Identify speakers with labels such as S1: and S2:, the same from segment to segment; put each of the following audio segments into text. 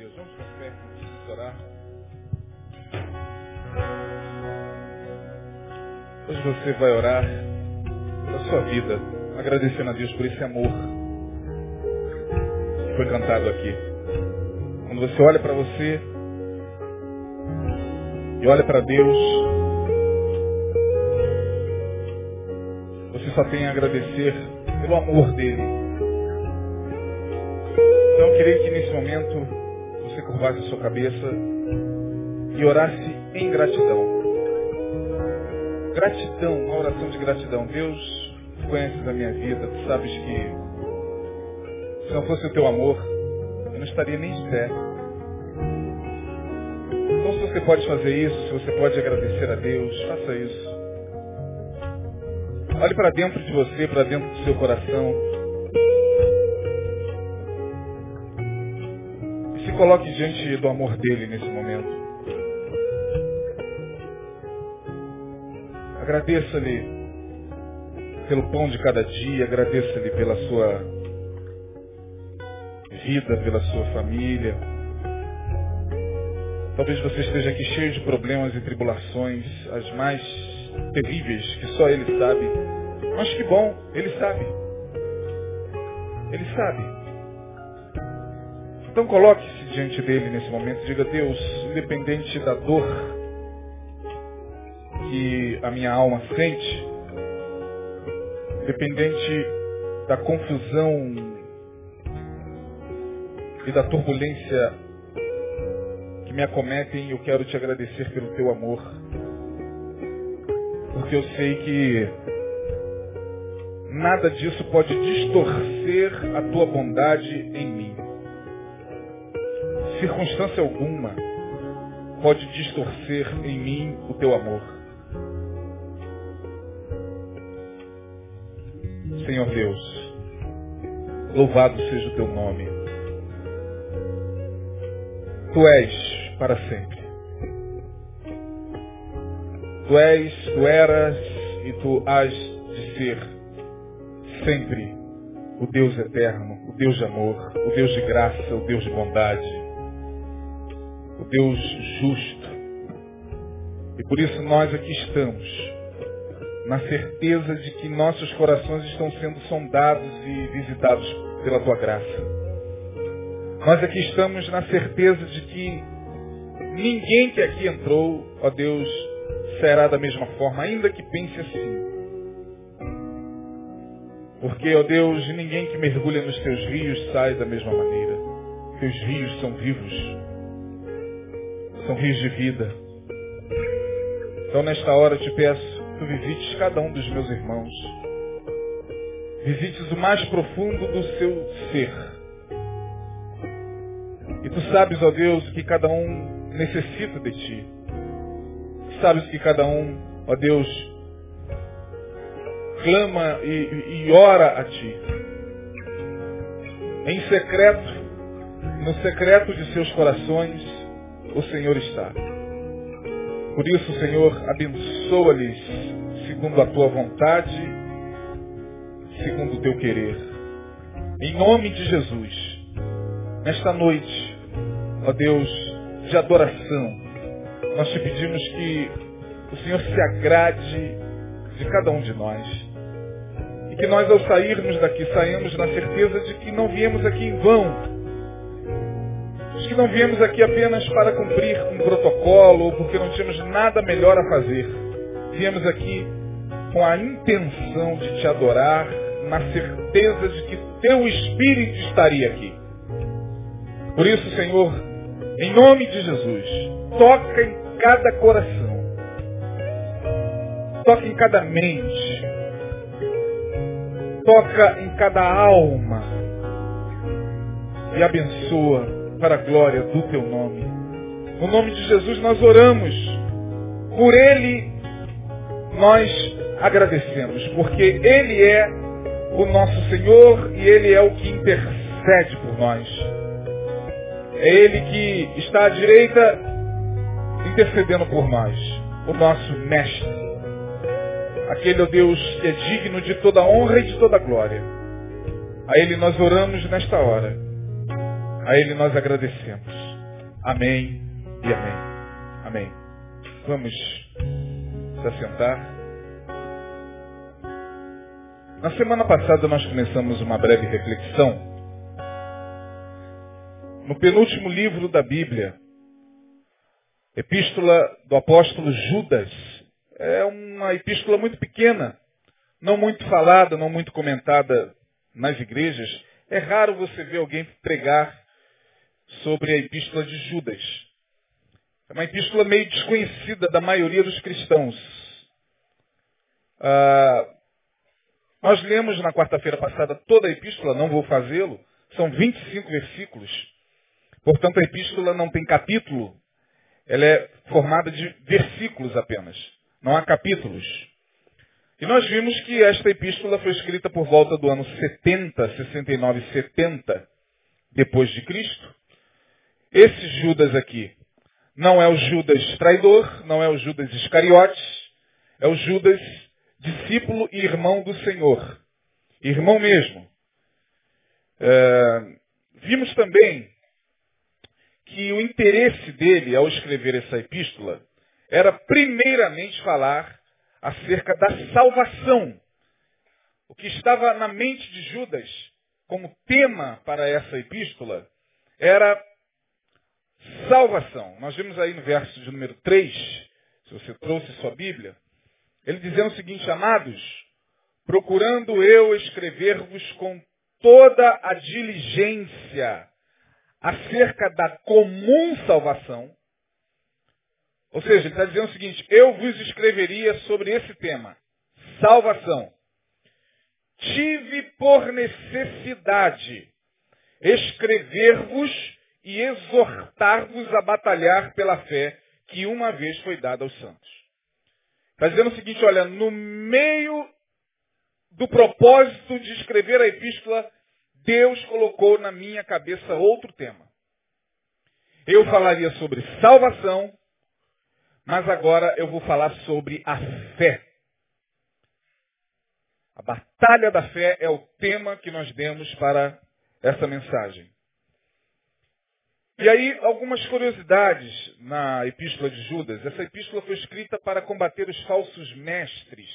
S1: Deus. Vamos com fé, vamos orar. Hoje você vai orar pela sua vida, agradecendo a Deus por esse amor que foi cantado aqui. Quando você olha para você e olha para Deus, você só tem a agradecer pelo amor dele. Então eu queria que nesse momento curvasse sua cabeça e orasse em gratidão. Gratidão, uma oração de gratidão. Deus, tu conheces a minha vida, tu sabes que se não fosse o teu amor, eu não estaria nem de pé. Então se você pode fazer isso, se você pode agradecer a Deus, faça isso. Olhe para dentro de você, para dentro do seu coração. Coloque diante do amor dele nesse momento. Agradeça-lhe pelo pão de cada dia, agradeça-lhe pela sua vida, pela sua família. Talvez você esteja aqui cheio de problemas e tribulações, as mais terríveis que só Ele sabe. Mas que bom, Ele sabe. Ele sabe. Então coloque-se diante dele nesse momento. Diga, Deus, independente da dor que a minha alma sente, independente da confusão e da turbulência que me acometem, eu quero te agradecer pelo teu amor. Porque eu sei que nada disso pode distorcer a tua bondade em mim. Circunstância alguma pode distorcer em mim o teu amor. Senhor Deus, louvado seja o teu nome. Tu és para sempre. Tu és, tu eras e tu has de ser sempre o Deus eterno, o Deus de amor, o Deus de graça, o Deus de bondade, Deus justo. E por isso nós aqui estamos, na certeza de que nossos corações estão sendo sondados e visitados pela tua graça. Nós aqui estamos na certeza de que ninguém que aqui entrou, ó Deus, será da mesma forma, ainda que pense assim. Porque, ó Deus, ninguém que mergulha nos teus rios sai da mesma maneira. Teus rios são vivos. São rios de vida. Então, nesta hora, eu te peço, tu visites cada um dos meus irmãos. Visites o mais profundo do seu ser. E tu sabes, ó Deus, que cada um necessita de ti. Sabes que cada um, ó Deus, clama e, e ora a ti. Em secreto, no secreto de seus corações, o Senhor está. Por isso, Senhor, abençoa-lhes segundo a tua vontade, segundo o teu querer. Em nome de Jesus, nesta noite, ó Deus, de adoração, nós te pedimos que o Senhor se agrade de cada um de nós. E que nós, ao sairmos daqui, saímos na certeza de que não viemos aqui em vão. Que não viemos aqui apenas para cumprir um protocolo ou porque não tínhamos nada melhor a fazer. Viemos aqui com a intenção de te adorar, na certeza de que teu Espírito estaria aqui. Por isso, Senhor, em nome de Jesus, toca em cada coração. Toca em cada mente. Toca em cada alma. E abençoa para a glória do teu nome. No nome de Jesus nós oramos. Por Ele nós agradecemos. Porque Ele é o nosso Senhor e Ele é o que intercede por nós. É Ele que está à direita intercedendo por nós. O nosso mestre. Aquele, ó Deus, que é digno de toda honra e de toda glória. A Ele nós oramos nesta hora. A Ele nós agradecemos. Amém e amém. Amém. Vamos se assentar. Na semana passada nós começamos uma breve reflexão no penúltimo livro da Bíblia, Epístola do apóstolo Judas. É uma epístola muito pequena, não muito falada, não muito comentada nas igrejas. É raro você ver alguém pregar sobre a epístola de Judas. É uma epístola meio desconhecida da maioria dos cristãos. Ah, nós lemos na quarta-feira passada toda a epístola, não vou fazê-lo. São 25 versículos. Portanto, a epístola não tem capítulo. Ela é formada de versículos apenas. Não há capítulos. E nós vimos que esta epístola foi escrita por volta do ano 70, 69, 70 depois de Cristo. Esse Judas aqui não é o Judas traidor, não é o Judas Iscariotes, é o Judas discípulo e irmão do Senhor. Irmão mesmo. É, vimos também que o interesse dele ao escrever essa epístola era primeiramente falar acerca da salvação. O que estava na mente de Judas como tema para essa epístola era salvação. Nós vimos aí no verso de número 3, se você trouxe sua Bíblia, ele dizendo o seguinte, amados, procurando eu escrever-vos com toda a diligência acerca da comum salvação. Ou seja, ele está dizendo o seguinte, eu vos escreveria sobre esse tema, salvação. Tive por necessidade escrever-vos e exortar-vos a batalhar pela fé que uma vez foi dada aos santos. Está dizendo o seguinte, olha, no meio do propósito de escrever a epístola, Deus colocou na minha cabeça outro tema. Eu falaria sobre salvação, mas agora eu vou falar sobre a fé. A batalha da fé é o tema que nós demos para essa mensagem. E aí, algumas curiosidades na epístola de Judas. Essa epístola foi escrita para combater os falsos mestres,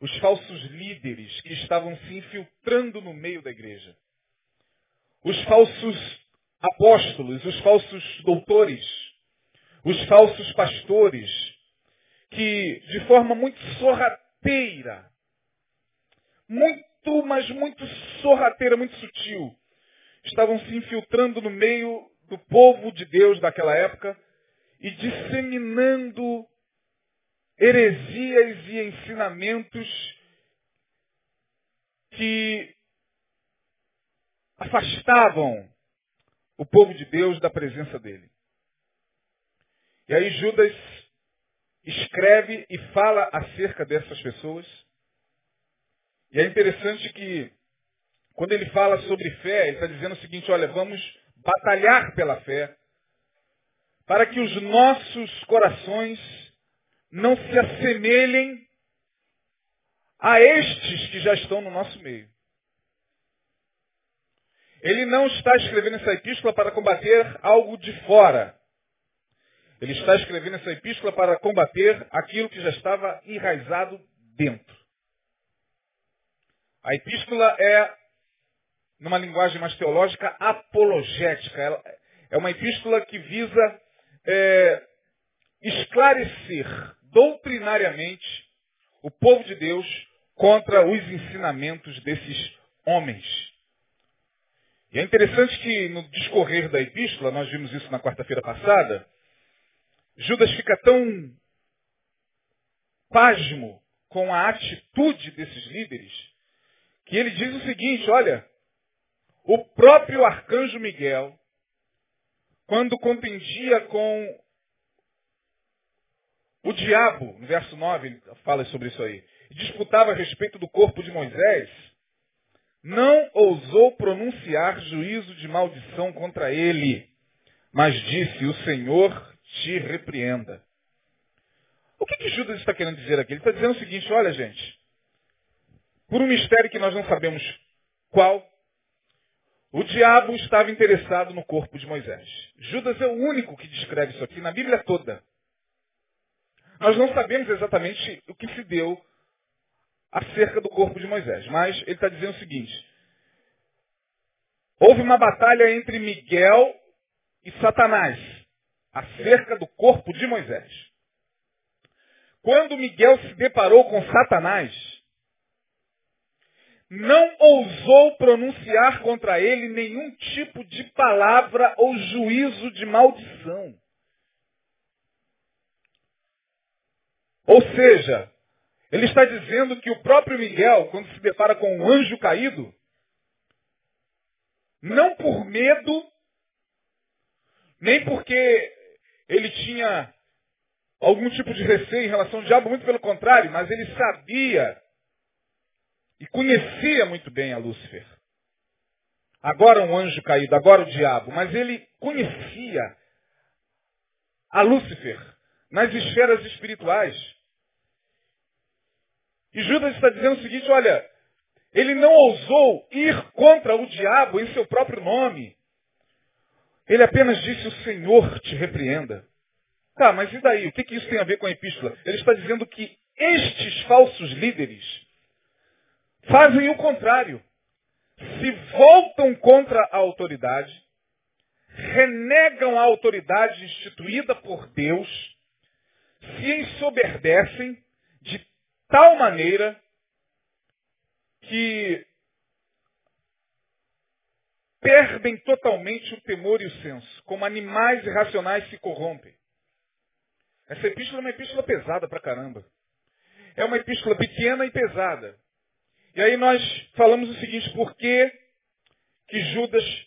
S1: os falsos líderes que estavam se infiltrando no meio da igreja. Os falsos apóstolos, os falsos doutores, os falsos pastores, que de forma muito sorrateira, muito, mas muito sorrateira, muito sutil, estavam se infiltrando no meio do povo de Deus daquela época e disseminando heresias e ensinamentos que afastavam o povo de Deus da presença dele. E aí Judas escreve e fala acerca dessas pessoas. E é interessante que quando ele fala sobre fé, ele está dizendo o seguinte, olha, vamos batalhar pela fé, para que os nossos corações não se assemelhem a estes que já estão no nosso meio. Ele não está escrevendo essa epístola para combater algo de fora. Ele está escrevendo essa epístola para combater aquilo que já estava enraizado dentro. A epístola é numa linguagem mais teológica, apologética. É uma epístola que visa é, esclarecer doutrinariamente o povo de Deus contra os ensinamentos desses homens. E é interessante que no discorrer da epístola, nós vimos isso na quarta-feira passada, Judas fica tão pasmo com a atitude desses líderes, que ele diz o seguinte, olha, o próprio arcanjo Miguel, quando contendia com o diabo, no verso 9 ele fala sobre isso aí, disputava a respeito do corpo de Moisés, não ousou pronunciar juízo de maldição contra ele, mas disse, o Senhor te repreenda. O que, que Judas está querendo dizer aqui? Ele está dizendo o seguinte, olha gente, por um mistério que nós não sabemos qual, O diabo estava interessado no corpo de Moisés. Judas é o único que descreve isso aqui na Bíblia toda. Nós não sabemos exatamente o que se deu acerca do corpo de Moisés, mas ele está dizendo o seguinte: houve uma batalha entre Miguel e Satanás acerca do corpo de Moisés. Quando Miguel se deparou com Satanás, não ousou pronunciar contra ele nenhum tipo de palavra ou juízo de maldição. Ou seja, ele está dizendo que o próprio Miguel, quando se depara com um anjo caído, não por medo, nem porque ele tinha algum tipo de receio em relação ao diabo, muito pelo contrário, mas ele sabia e conhecia muito bem a Lúcifer. Agora um anjo caído, agora o diabo, mas ele conhecia a Lúcifer nas esferas espirituais. E Judas está dizendo o seguinte, olha, ele não ousou ir contra o diabo em seu próprio nome. Ele apenas disse, o Senhor te repreenda. Tá, mas e daí? O que, que isso tem a ver com a epístola? Ele está dizendo que estes falsos líderes fazem o contrário. Se voltam contra a autoridade, renegam a autoridade instituída por Deus, se ensoberdecem de tal maneira que perdem totalmente o temor e o senso, como animais irracionais se corrompem. Essa epístola é uma epístola pesada pra caramba. É uma epístola pequena e pesada. E aí nós falamos o seguinte, por que, que Judas,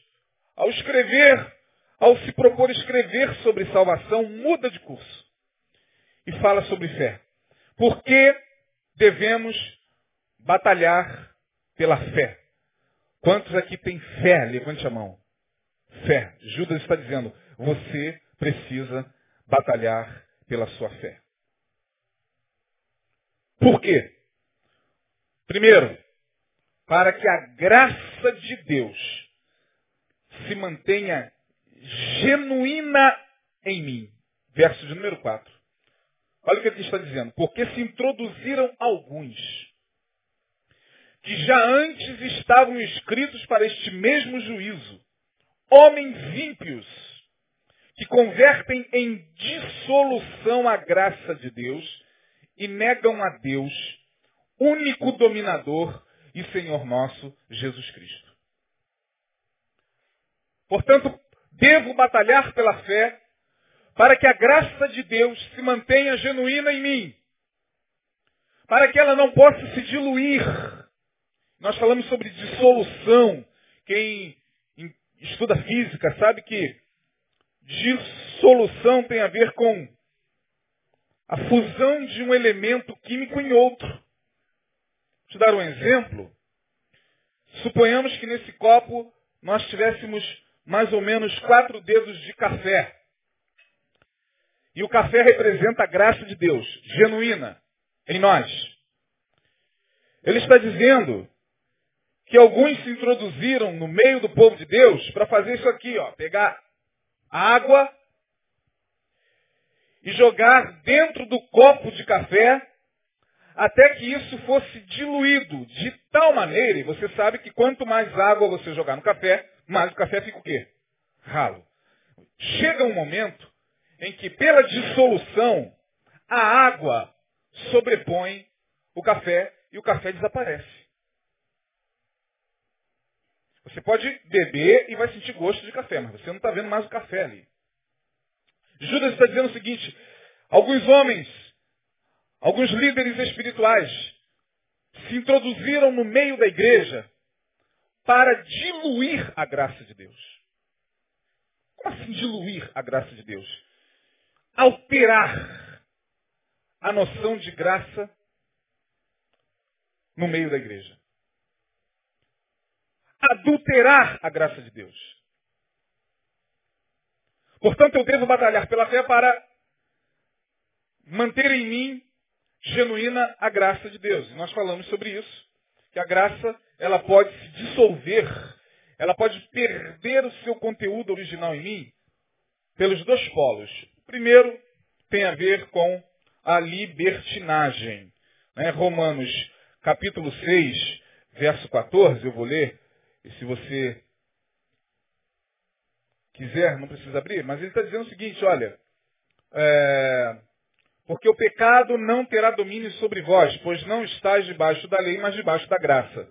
S1: ao escrever, ao se propor escrever sobre salvação, muda de curso e fala sobre fé? Por que devemos batalhar pela fé? Quantos aqui têm fé? Levante a mão. Fé. Judas está dizendo, você precisa batalhar pela sua fé. Por quê? Primeiro, para que a graça de Deus se mantenha genuína em mim. Verso de número 4. Olha o que ele está dizendo. Porque se introduziram alguns que já antes estavam escritos para este mesmo juízo, homens ímpios, que convertem em dissolução a graça de Deus e negam a Deus, único dominador e Senhor nosso, Jesus Cristo. Portanto, devo batalhar pela fé para que a graça de Deus se mantenha genuína em mim, para que ela não possa se diluir. Nós falamos sobre dissolução. Quem estuda física sabe que dissolução tem a ver com a fusão de um elemento químico em outro. Te dar um exemplo. Suponhamos que nesse copo nós tivéssemos mais ou menos quatro dedos de café. E o café representa a graça de Deus, genuína, em nós. Ele está dizendo que alguns se introduziram no meio do povo de Deus para fazer isso aqui, ó, pegar água e jogar dentro do copo de café até que isso fosse diluído de tal maneira, e você sabe que quanto mais água você jogar no café, mais o café fica o quê? Ralo. Chega um momento em que pela dissolução a água sobrepõe o café e o café desaparece. Você pode beber e vai sentir gosto de café, mas você não está vendo mais o café ali. Judas está dizendo o seguinte, alguns homens, alguns líderes espirituais, se introduziram no meio da igreja para diluir a graça de Deus. Como assim diluir a graça de Deus? Alterar a noção de graça no meio da igreja adulterar a graça de Deus. Portanto, eu devo batalhar pela fé para manter em mim genuína a graça de Deus. Nós falamos sobre isso, que a graça ela pode se dissolver, ela pode perder o seu conteúdo original em mim pelos dois polos. O primeiro tem a ver com a libertinagem. Né? Romanos capítulo 6, verso 14, eu vou ler, e se você quiser, não precisa abrir, mas ele está dizendo o seguinte, olha, é, porque o pecado não terá domínio sobre vós, pois não estáis debaixo da lei, mas debaixo da graça.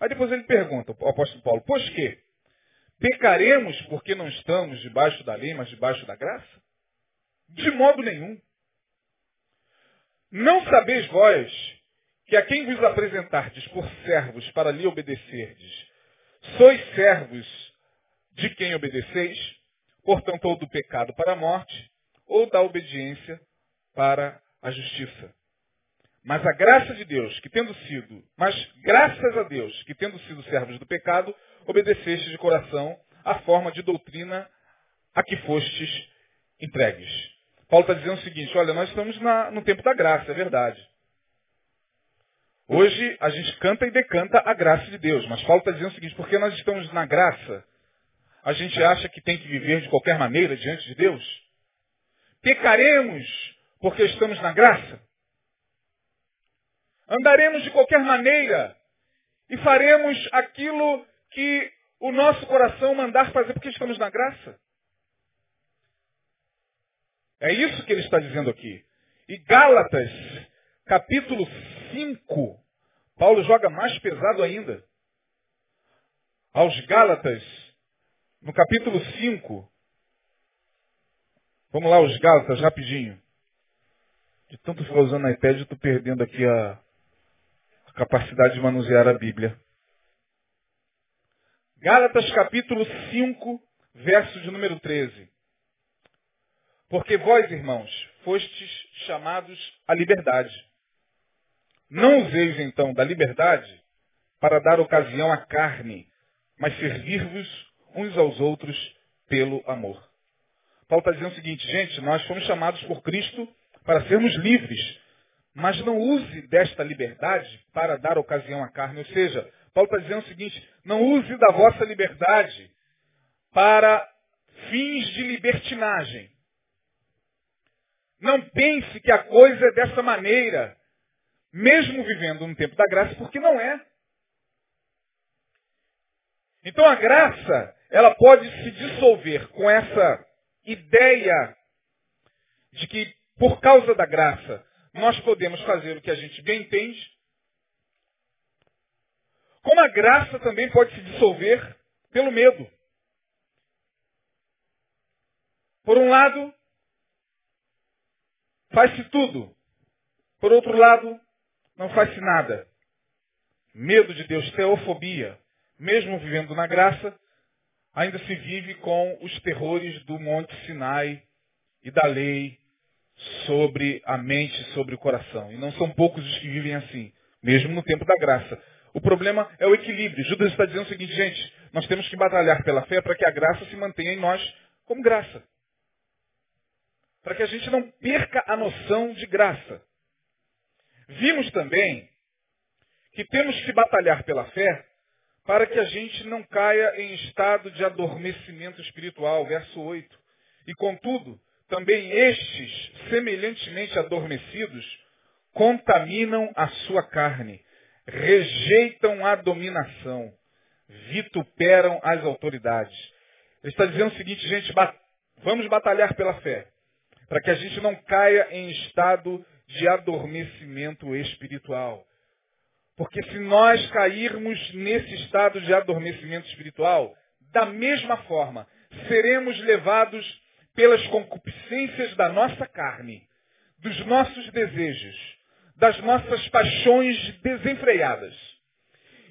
S1: Aí depois ele pergunta, o apóstolo Paulo, pois que? Pecaremos porque não estamos debaixo da lei, mas debaixo da graça? De modo nenhum. Não sabeis vós que a quem vos apresentardes por servos para lhe obedecerdes, sois servos de quem obedeceis, portanto, ou do pecado para a morte, ou da obediência para a justiça. Mas a graça de Deus, que tendo sido, mas graças a Deus, que tendo sido servos do pecado, obedeceste de coração a forma de doutrina a que fostes entregues. Paulo está dizendo o seguinte, olha, nós estamos na, no tempo da graça, é verdade. Hoje a gente canta e decanta a graça de Deus, mas Paulo está dizendo o seguinte, porque nós estamos na graça, a gente acha que tem que viver de qualquer maneira diante de Deus? Pecaremos porque estamos na graça? Andaremos de qualquer maneira e faremos aquilo que o nosso coração mandar fazer porque estamos na graça? É isso que ele está dizendo aqui. E Gálatas, capítulo 5, Paulo joga mais pesado ainda. Aos Gálatas, no capítulo 5, vamos lá, os Gálatas, rapidinho. De tanto ficar usando iPad, eu estou perdendo aqui a, a capacidade de manusear a Bíblia. Gálatas capítulo 5, verso de número 13. Porque vós, irmãos, fostes chamados à liberdade. Não useis então da liberdade para dar ocasião à carne, mas servir-vos uns aos outros pelo amor. Paulo está dizendo o seguinte, gente, nós fomos chamados por Cristo para sermos livres, mas não use desta liberdade para dar ocasião à carne. Ou seja, Paulo está dizendo o seguinte, não use da vossa liberdade para fins de libertinagem. Não pense que a coisa é dessa maneira, mesmo vivendo no tempo da graça, porque não é. Então a graça, ela pode se dissolver com essa ideia de que por causa da graça nós podemos fazer o que a gente bem entende, como a graça também pode se dissolver pelo medo. Por um lado, faz-se tudo. Por outro lado, não faz-se nada. Medo de Deus, teofobia. Mesmo vivendo na graça, ainda se vive com os terrores do Monte Sinai e da lei sobre a mente, sobre o coração. E não são poucos os que vivem assim, mesmo no tempo da graça. O problema é o equilíbrio. Judas está dizendo o seguinte, gente, nós temos que batalhar pela fé para que a graça se mantenha em nós como graça. Para que a gente não perca a noção de graça. Vimos também que temos que batalhar pela fé para que a gente não caia em estado de adormecimento espiritual, verso 8. E contudo, também estes, semelhantemente adormecidos, contaminam a sua carne, rejeitam a dominação, vituperam as autoridades. Ele está dizendo o seguinte, gente, vamos batalhar pela fé, para que a gente não caia em estado de adormecimento espiritual. Porque se nós cairmos nesse estado de adormecimento espiritual, da mesma forma, seremos levados pelas concupiscências da nossa carne, dos nossos desejos, das nossas paixões desenfreadas.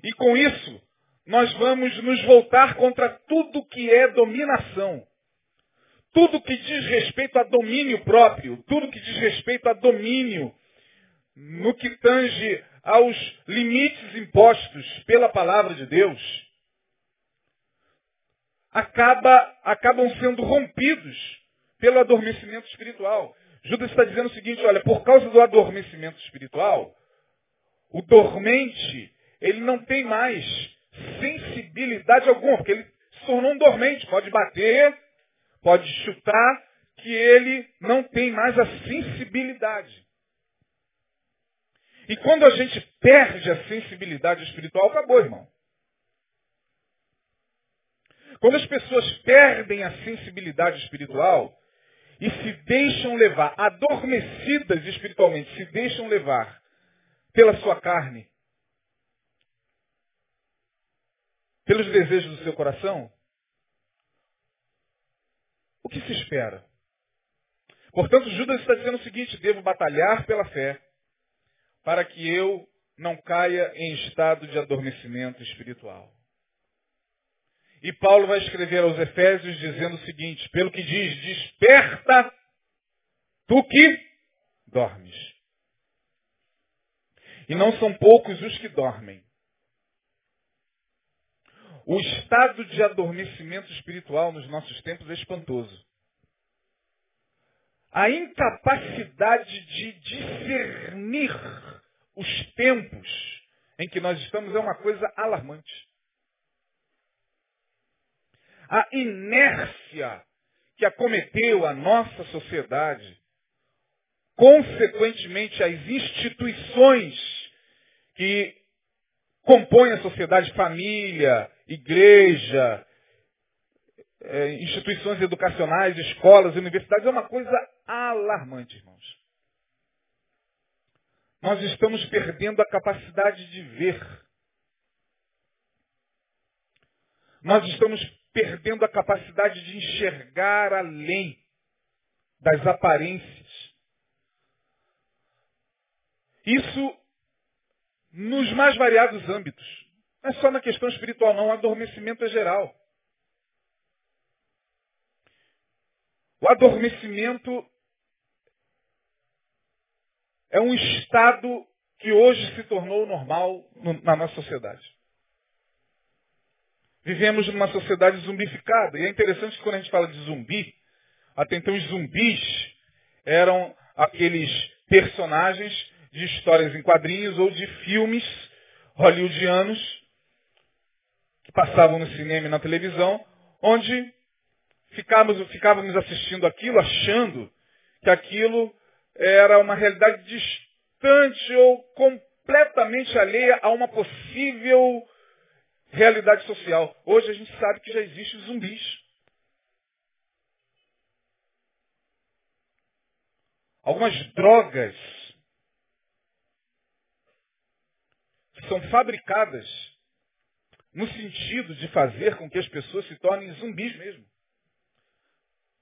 S1: E com isso, nós vamos nos voltar contra tudo que é dominação. Tudo que diz respeito a domínio próprio, tudo que diz respeito a domínio no que tange aos limites impostos pela palavra de Deus, acaba, acabam sendo rompidos pelo adormecimento espiritual. Judas está dizendo o seguinte, olha, por causa do adormecimento espiritual, o dormente, ele não tem mais sensibilidade alguma, porque ele se tornou um dormente. Pode bater, pode chutar, que ele não tem mais a sensibilidade. E quando a gente perde a sensibilidade espiritual, acabou, irmão. Quando as pessoas perdem a sensibilidade espiritual e se deixam levar, adormecidas espiritualmente, se deixam levar pela sua carne, pelos desejos do seu coração, o que se espera? Portanto, Judas está dizendo o seguinte: devo batalhar pela fé, para que eu não caia em estado de adormecimento espiritual. E Paulo vai escrever aos Efésios dizendo o seguinte, pelo que diz, desperta tu que dormes. E não são poucos os que dormem. O estado de adormecimento espiritual nos nossos tempos é espantoso. A incapacidade de discernir os tempos em que nós estamos é uma coisa alarmante a inércia que acometeu a nossa sociedade, consequentemente as instituições que compõem a sociedade, família, igreja, é, instituições educacionais, escolas, universidades, é uma coisa alarmante, irmãos. Nós estamos perdendo a capacidade de ver. Nós estamos perdendo a capacidade de enxergar além das aparências. Isso nos mais variados âmbitos. Não é só na questão espiritual, não. O adormecimento é geral. O adormecimento é um estado que hoje se tornou normal na nossa sociedade. Vivemos numa sociedade zumbificada. E é interessante que quando a gente fala de zumbi, até então os zumbis eram aqueles personagens de histórias em quadrinhos ou de filmes hollywoodianos que passavam no cinema e na televisão, onde ficávamos, ficávamos assistindo aquilo, achando que aquilo era uma realidade distante ou completamente alheia a uma possível realidade social. Hoje a gente sabe que já existem zumbis. Algumas drogas são fabricadas no sentido de fazer com que as pessoas se tornem zumbis mesmo.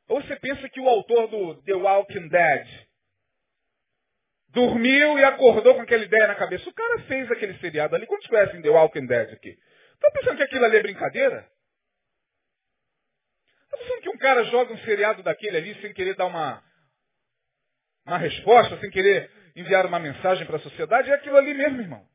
S1: Ou você pensa que o autor do The Walking Dead dormiu e acordou com aquela ideia na cabeça? O cara fez aquele seriado ali. Quantos conhecem The Walking Dead aqui? Está pensando que aquilo ali é brincadeira? Está pensando que um cara joga um seriado daquele ali sem querer dar uma, uma resposta, sem querer enviar uma mensagem para a sociedade? É aquilo ali mesmo, irmão.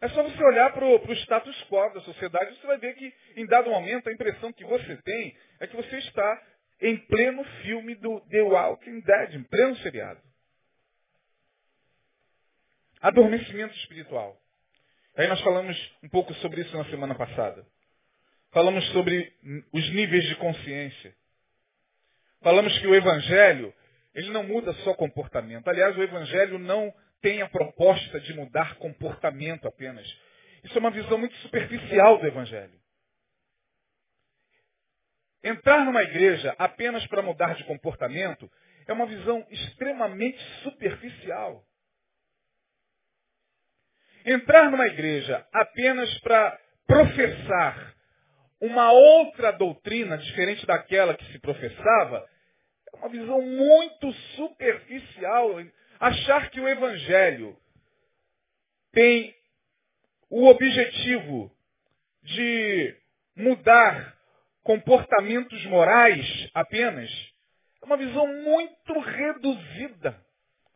S1: É só você olhar para o status quo da sociedade, você vai ver que, em dado momento, a impressão que você tem é que você está em pleno filme do The Walking Dead, em pleno seriado. Adormecimento espiritual. Aí nós falamos um pouco sobre isso na semana passada. Falamos sobre os níveis de consciência. Falamos que o Evangelho, ele não muda só comportamento. Aliás, o Evangelho não tem a proposta de mudar comportamento apenas. Isso é uma visão muito superficial do Evangelho. Entrar numa igreja apenas para mudar de comportamento é uma visão extremamente superficial. Entrar numa igreja apenas para professar uma outra doutrina diferente daquela que se professava é uma visão muito superficial. Achar que o evangelho tem o objetivo de mudar comportamentos morais apenas é uma visão muito reduzida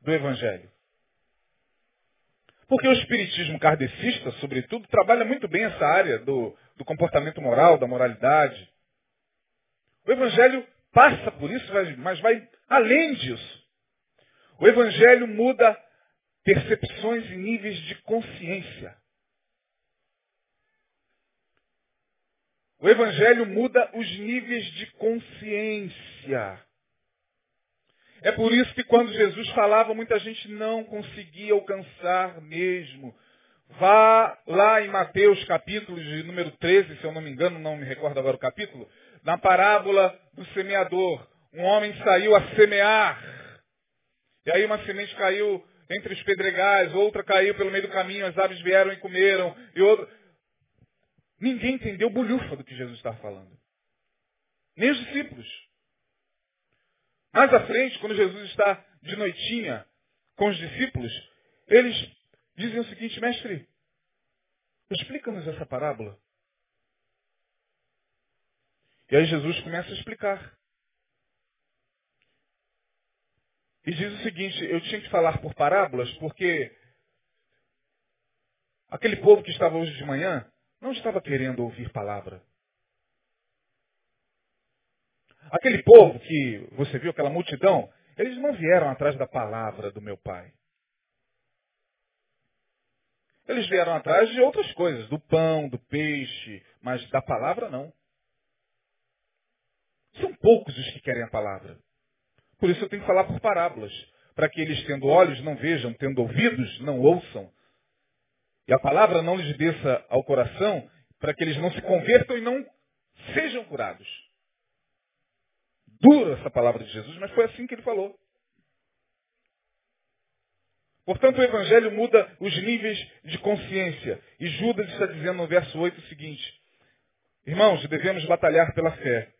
S1: do evangelho. Porque o espiritismo kardecista, sobretudo, trabalha muito bem essa área do, do comportamento moral, da moralidade. O evangelho passa por isso, mas vai além disso. O evangelho muda percepções e níveis de consciência. O Evangelho muda os níveis de consciência. É por isso que quando Jesus falava, muita gente não conseguia alcançar mesmo. Vá lá em Mateus capítulo de número 13, se eu não me engano, não me recordo agora o capítulo, na parábola do semeador. Um homem saiu a semear. E aí uma semente caiu entre os pedregais, outra caiu pelo meio do caminho, as aves vieram e comeram, e outra. Ninguém entendeu bolhufa do que Jesus estava falando. Nem os discípulos. Mais à frente, quando Jesus está de noitinha com os discípulos, eles dizem o seguinte, mestre, explica-nos essa parábola. E aí Jesus começa a explicar. E diz o seguinte, eu tinha que falar por parábolas porque aquele povo que estava hoje de manhã não estava querendo ouvir palavra. Aquele povo que você viu, aquela multidão, eles não vieram atrás da palavra do meu pai. Eles vieram atrás de outras coisas, do pão, do peixe, mas da palavra não. São poucos os que querem a palavra. Por isso eu tenho que falar por parábolas, para que eles, tendo olhos, não vejam, tendo ouvidos, não ouçam. E a palavra não lhes desça ao coração, para que eles não se convertam e não sejam curados. Dura essa palavra de Jesus, mas foi assim que ele falou. Portanto, o Evangelho muda os níveis de consciência. E Judas está dizendo no verso 8 o seguinte: Irmãos, devemos batalhar pela fé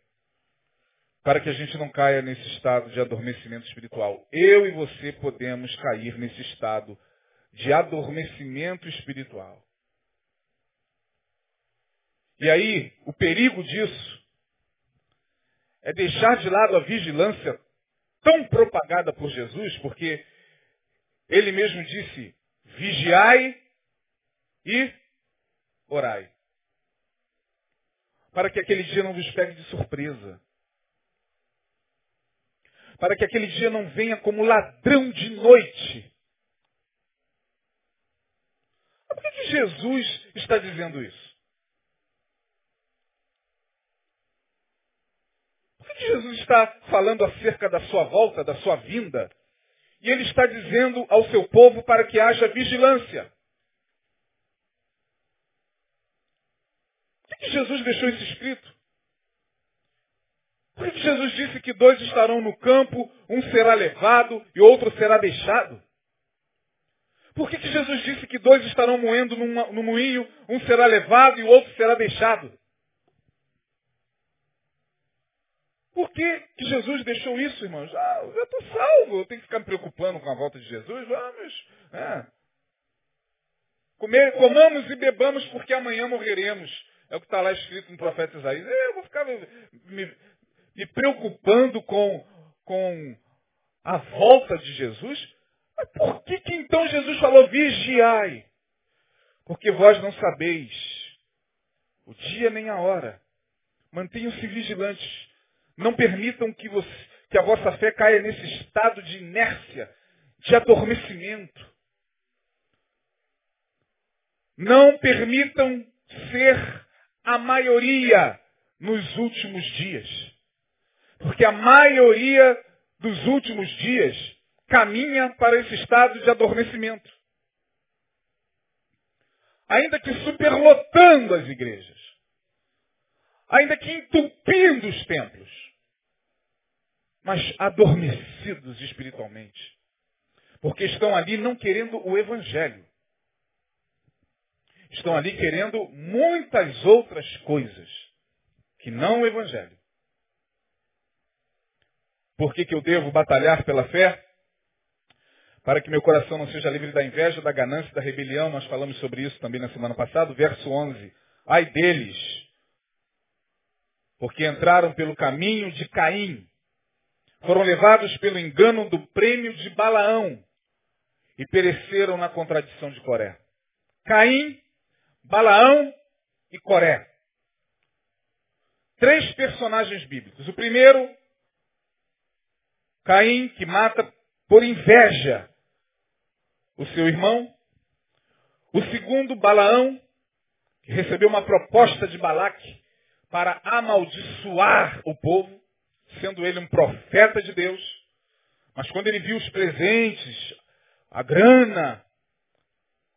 S1: para que a gente não caia nesse estado de adormecimento espiritual. Eu e você podemos cair nesse estado de adormecimento espiritual. E aí, o perigo disso é deixar de lado a vigilância tão propagada por Jesus, porque ele mesmo disse: vigiai e orai. Para que aquele dia não vos pegue de surpresa para que aquele dia não venha como ladrão de noite. Por que, Jesus está dizendo isso? Por que, Jesus está falando acerca da sua volta, da sua vinda? E ele está dizendo ao seu povo para que haja vigilância. Por que, Jesus deixou isso escrito? Por que Jesus disse que dois estarão no campo, um será levado e outro será deixado? Por que Jesus disse que dois estarão moendo no moinho, um será levado e o outro será deixado? Por que, que Jesus deixou isso, irmãos? Ah, eu já estou salvo, eu tenho que ficar me preocupando com a volta de Jesus? Vamos. É. Comer, comamos e bebamos porque amanhã morreremos. É o que está lá escrito no profeta Isaías. Eu vou ficar me, me preocupando com, com a volta de Jesus, mas por que, que então Jesus falou vigiai? Porque vós não sabeis o dia nem a hora. Mantenham-se vigilantes. Não permitam que, você, que a vossa fé caia nesse estado de inércia, de adormecimento. Não permitam ser a maioria nos últimos dias. Porque a maioria dos últimos dias caminha para esse estado de adormecimento. Ainda que superlotando as igrejas. Ainda que entupindo os templos. Mas adormecidos espiritualmente. Porque estão ali não querendo o evangelho. Estão ali querendo muitas outras coisas que não o evangelho. Por que, que eu devo batalhar pela fé? Para que meu coração não seja livre da inveja, da ganância, da rebelião. Nós falamos sobre isso também na semana passada. Verso 11. Ai deles, porque entraram pelo caminho de Caim. Foram levados pelo engano do prêmio de Balaão e pereceram na contradição de Coré. Caim, Balaão e Coré. Três personagens bíblicos. O primeiro, Caim, que mata por inveja o seu irmão. O segundo, Balaão, que recebeu uma proposta de Balaque para amaldiçoar o povo, sendo ele um profeta de Deus. Mas quando ele viu os presentes, a grana,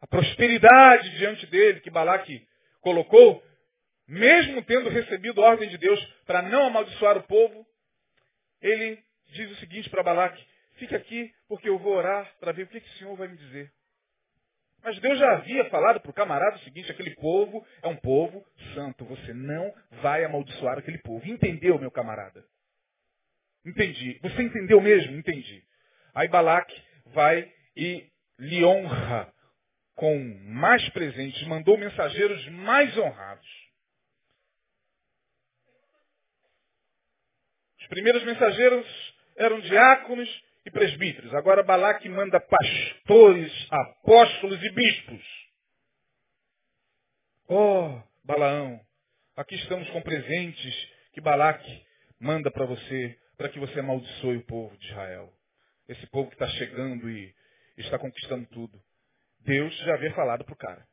S1: a prosperidade diante dele que Balaque colocou, mesmo tendo recebido ordem de Deus para não amaldiçoar o povo, ele diz o seguinte para Balaque, fique aqui porque eu vou orar para ver o que, que o Senhor vai me dizer. Mas Deus já havia falado para o camarada o seguinte, aquele povo é um povo santo. Você não vai amaldiçoar aquele povo. Entendeu, meu camarada? Entendi. Você entendeu mesmo? Entendi. Aí Balaque vai e lhe honra com mais presentes, mandou mensageiros mais honrados. Os primeiros mensageiros eram diáconos e presbíteros. Agora Balaque manda pastores, apóstolos e bispos. Oh, Balaão, aqui estamos com presentes que Balaque manda para você, para que você amaldiçoe o povo de Israel. Esse povo que está chegando e está conquistando tudo. Deus já havia falado para o cara.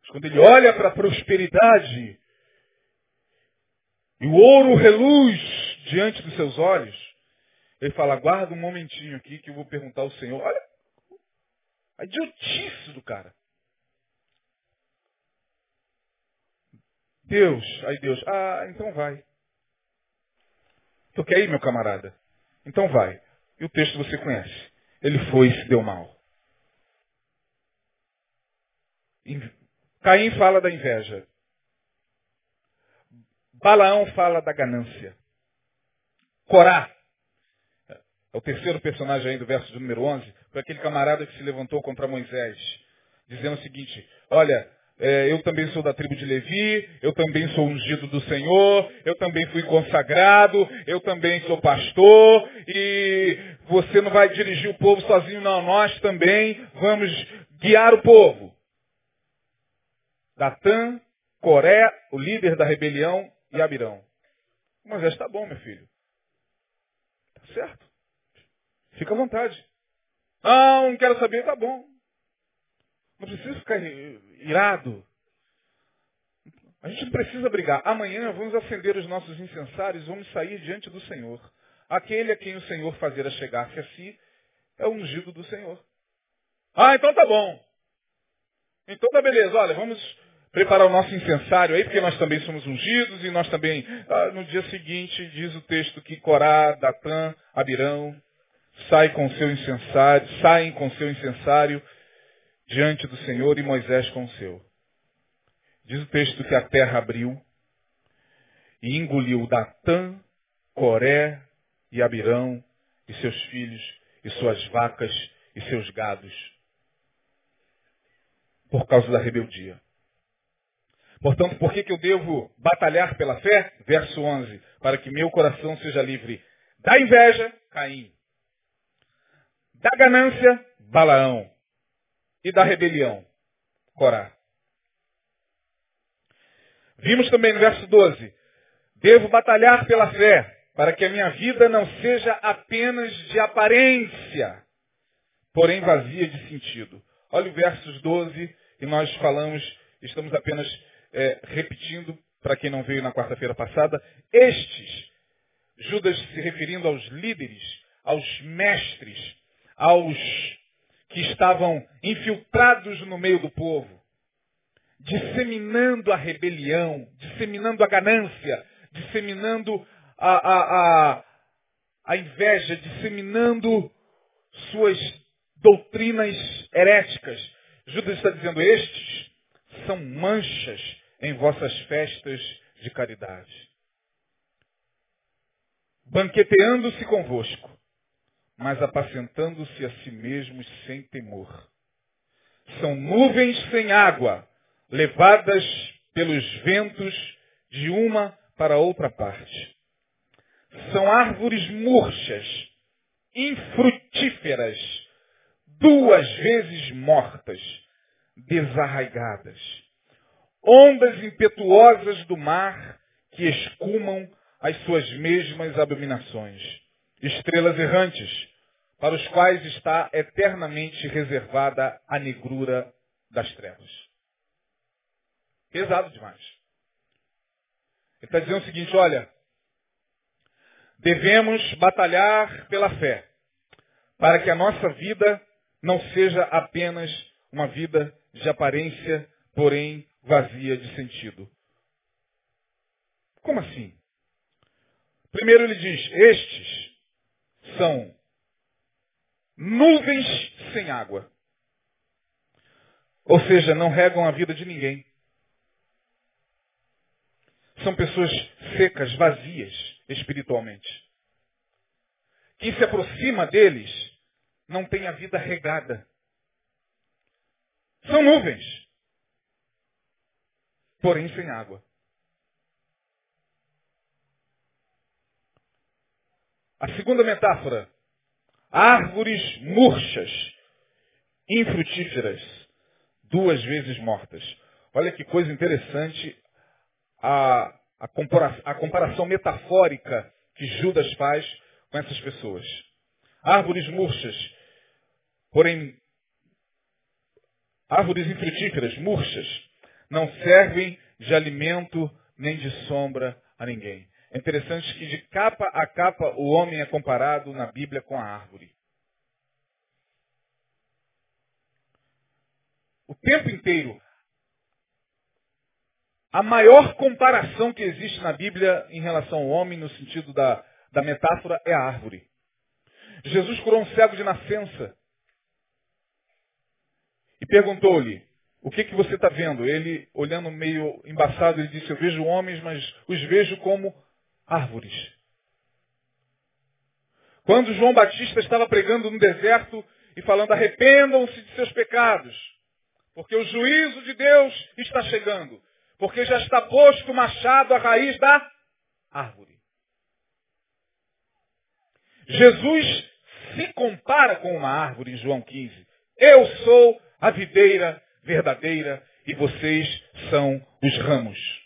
S1: Mas quando ele olha para a prosperidade e o ouro reluz diante dos seus olhos, ele fala, aguarda um momentinho aqui que eu vou perguntar ao Senhor. Olha a idiotice do cara. Deus, aí Deus, ah, então vai. Tu quer ir, meu camarada? Então vai. E o texto você conhece. Ele foi e se deu mal. Caim fala da inveja. Balaão fala da ganância. Corá é o terceiro personagem aí do verso de número 11, foi aquele camarada que se levantou contra Moisés, dizendo o seguinte, olha, é, eu também sou da tribo de Levi, eu também sou ungido do Senhor, eu também fui consagrado, eu também sou pastor, e você não vai dirigir o povo sozinho, não, nós também vamos guiar o povo. Datã, Coré, o líder da rebelião, e Abirão. Moisés, está bom, meu filho. Tá certo. Fica à vontade. Ah, não quero saber, tá bom. Não precisa ficar irado. A gente não precisa brigar. Amanhã vamos acender os nossos incensários vamos sair diante do Senhor. Aquele a quem o Senhor fazer a chegar-se a si é o ungido do Senhor. Ah, então tá bom. Então tá beleza. Olha, vamos preparar o nosso incensário aí, porque nós também somos ungidos e nós também, ah, no dia seguinte, diz o texto que Corá, Datã, Abirão, sai com seu incensário, saem com seu incensário diante do Senhor e Moisés com o seu. Diz o texto que a terra abriu e engoliu Datã, Coré e Abirão e seus filhos e suas vacas e seus gados por causa da rebeldia. Portanto, por que, que eu devo batalhar pela fé? Verso 11. Para que meu coração seja livre da inveja, Caim, da ganância, Balaão. E da rebelião, Corá. Vimos também no verso 12. Devo batalhar pela fé, para que a minha vida não seja apenas de aparência, porém vazia de sentido. Olha o versos 12 e nós falamos, estamos apenas é, repetindo, para quem não veio na quarta-feira passada, estes, Judas se referindo aos líderes, aos mestres, aos que estavam infiltrados no meio do povo, disseminando a rebelião, disseminando a ganância, disseminando a, a, a, a inveja, disseminando suas doutrinas heréticas. Judas está dizendo, estes são manchas em vossas festas de caridade. Banqueteando-se convosco, mas apacentando-se a si mesmos sem temor. São nuvens sem água, levadas pelos ventos de uma para outra parte. São árvores murchas, infrutíferas, duas vezes mortas, desarraigadas. Ondas impetuosas do mar que escumam as suas mesmas abominações estrelas errantes, para os quais está eternamente reservada a negrura das trevas. Pesado demais. Ele está dizendo o seguinte, olha, devemos batalhar pela fé, para que a nossa vida não seja apenas uma vida de aparência, porém vazia de sentido. Como assim? Primeiro ele diz, estes são nuvens sem água. Ou seja, não regam a vida de ninguém. São pessoas secas, vazias espiritualmente. Quem se aproxima deles não tem a vida regada. São nuvens, porém sem água. A segunda metáfora, árvores murchas, infrutíferas, duas vezes mortas. Olha que coisa interessante a, a, compara, a comparação metafórica que Judas faz com essas pessoas. Árvores murchas, porém, árvores infrutíferas, murchas, não servem de alimento nem de sombra a ninguém. É interessante que de capa a capa o homem é comparado na Bíblia com a árvore. O tempo inteiro a maior comparação que existe na Bíblia em relação ao homem, no sentido da, da metáfora, é a árvore. Jesus curou um cego de nascença e perguntou-lhe, o que, que você está vendo? Ele, olhando meio embaçado, ele disse, eu vejo homens, mas os vejo como árvores. Quando João Batista estava pregando no deserto e falando, arrependam-se de seus pecados, porque o juízo de Deus está chegando. Porque já está posto o machado à raiz da árvore. Jesus se compara com uma árvore em João 15. Eu sou a videira verdadeira e vocês são os ramos.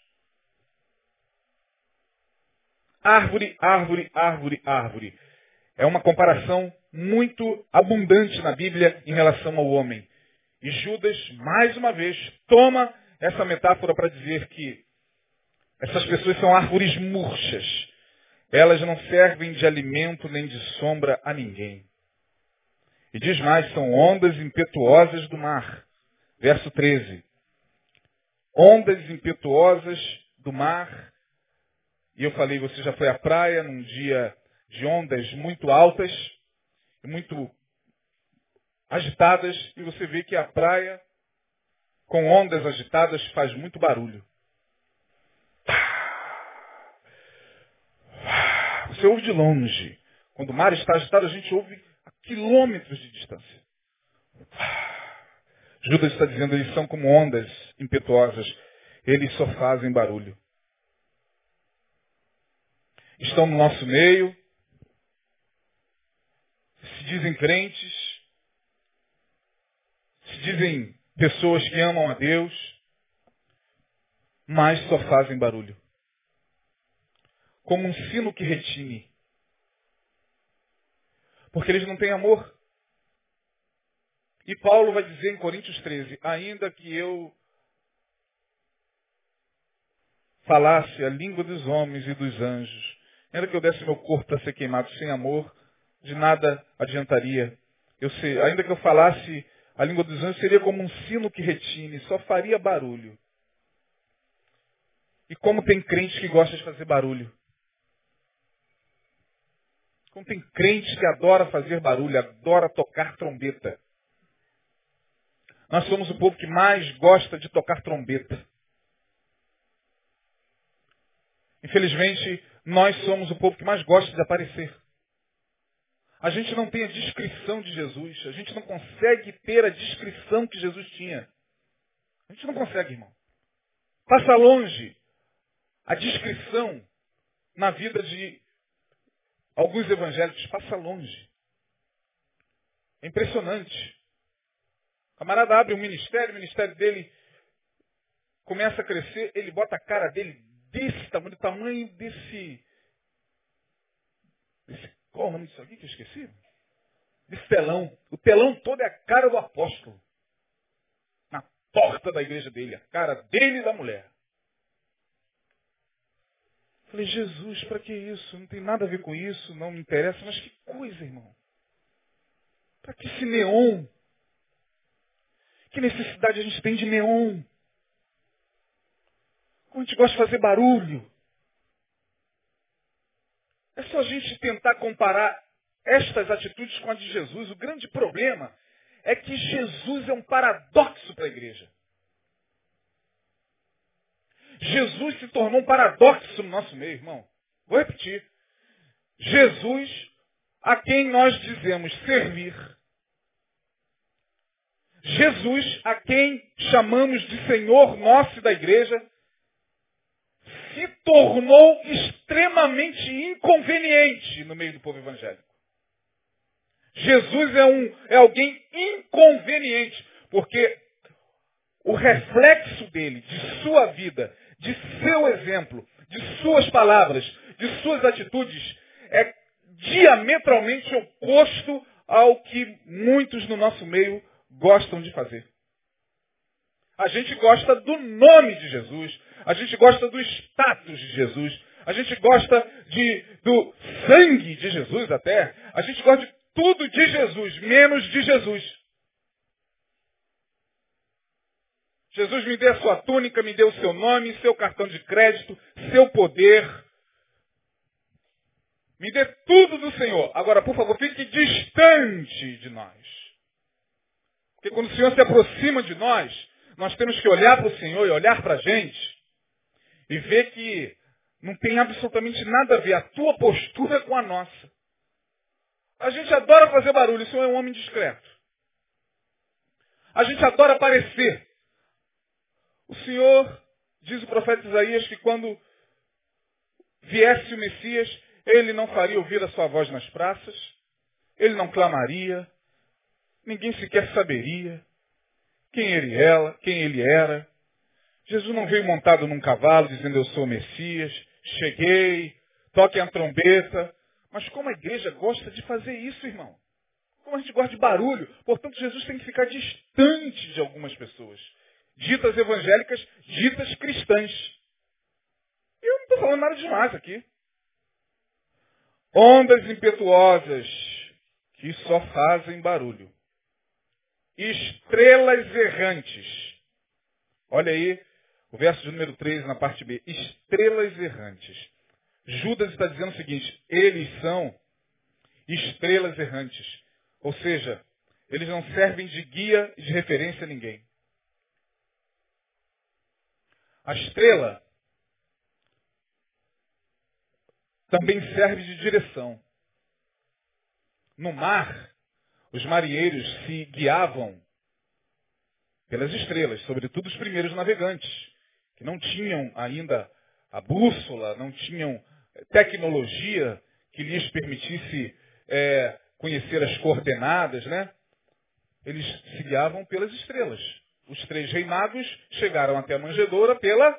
S1: Árvore, árvore, árvore, árvore. É uma comparação muito abundante na Bíblia em relação ao homem. E Judas, mais uma vez, toma essa metáfora para dizer que essas pessoas são árvores murchas. Elas não servem de alimento nem de sombra a ninguém. E diz mais, são ondas impetuosas do mar. Verso 13. Ondas impetuosas do mar. E eu falei, você já foi à praia num dia de ondas muito altas, muito agitadas, e você vê que a praia com ondas agitadas faz muito barulho. Você ouve de longe. Quando o mar está agitado, a gente ouve a quilômetros de distância. Judas está dizendo, eles são como ondas impetuosas. Eles só fazem barulho. Estão no nosso meio, se dizem crentes, se dizem pessoas que amam a Deus, mas só fazem barulho. Como um sino que retine. Porque eles não têm amor. E Paulo vai dizer em Coríntios 13, ainda que eu falasse a língua dos homens e dos anjos, ainda que eu desse meu corpo para ser queimado sem amor, de nada adiantaria. Sei, ainda que eu falasse a língua dos anjos seria como um sino que retine, só faria barulho. E como tem crente que gosta de fazer barulho. Como tem crente que adora fazer barulho, adora tocar trombeta. Nós somos o povo que mais gosta de tocar trombeta. Infelizmente, nós somos o povo que mais gosta de aparecer. A gente não tem a descrição de Jesus. A gente não consegue ter a descrição que Jesus tinha. A gente não consegue, irmão. Passa longe a descrição na vida de alguns evangélicos. Passa longe. É impressionante. O camarada abre um ministério, o ministério dele começa a crescer, ele bota a cara dele desse tamanho, do tamanho desse, desse qual o nome disso aqui que eu esqueci? Desse telão. O telão todo é a cara do apóstolo. Na porta da igreja dele. A cara dele e da mulher. Falei, Jesus, para que isso? Não tem nada a ver com isso, não me interessa, mas que coisa, irmão. Para que esse neon? Que necessidade a gente tem de neon? Como a gente gosta de fazer barulho. É só a gente tentar comparar estas atitudes com a de Jesus. O grande problema é que Jesus é um paradoxo para a igreja. Jesus se tornou um paradoxo no nosso meio, irmão. Vou repetir. Jesus, a quem nós dizemos servir. Jesus, a quem chamamos de Senhor nosso da igreja, se tornou extremamente inconveniente no meio do povo evangélico. Jesus é, um, é alguém inconveniente, porque o reflexo dele, de sua vida, de seu exemplo, de suas palavras, de suas atitudes, é diametralmente oposto ao que muitos no nosso meio gostam de fazer. A gente gosta do nome de Jesus, a gente gosta do status de Jesus, a gente gosta de, do sangue de Jesus até, a gente gosta de tudo de Jesus, menos de Jesus. Jesus me deu a sua túnica, me deu o seu nome, seu cartão de crédito, seu poder. Me dê tudo do Senhor. Agora, por favor, fique distante de nós. Porque quando o Senhor se aproxima de nós, nós temos que olhar para o Senhor e olhar para a gente e ver que não tem absolutamente nada a ver a tua postura com a nossa. A gente adora fazer barulho, o Senhor é um homem discreto. A gente adora aparecer. O Senhor, diz o profeta Isaías, que quando viesse o Messias, ele não faria ouvir a sua voz nas praças, ele não clamaria, ninguém sequer saberia quem ele era, quem ele era. Jesus não veio montado num cavalo dizendo eu sou o Messias, cheguei, toquem a trombeta. Mas como a igreja gosta de fazer isso, irmão? Como a gente gosta de barulho. Portanto, Jesus tem que ficar distante de algumas pessoas ditas evangélicas, ditas cristãs. Eu não estou falando nada demais aqui. Ondas impetuosas que só fazem barulho. Estrelas errantes. Olha aí o verso de número 13 na parte B. Estrelas errantes. Judas está dizendo o seguinte, eles são estrelas errantes. Ou seja, eles não servem de guia e de referência a ninguém. A estrela também serve de direção. No mar, os marinheiros se guiavam pelas estrelas, sobretudo os primeiros navegantes, que não tinham ainda a bússola, não tinham tecnologia que lhes permitisse é, conhecer as coordenadas, né? Eles se guiavam pelas estrelas. Os três reinados chegaram até a manjedoura pela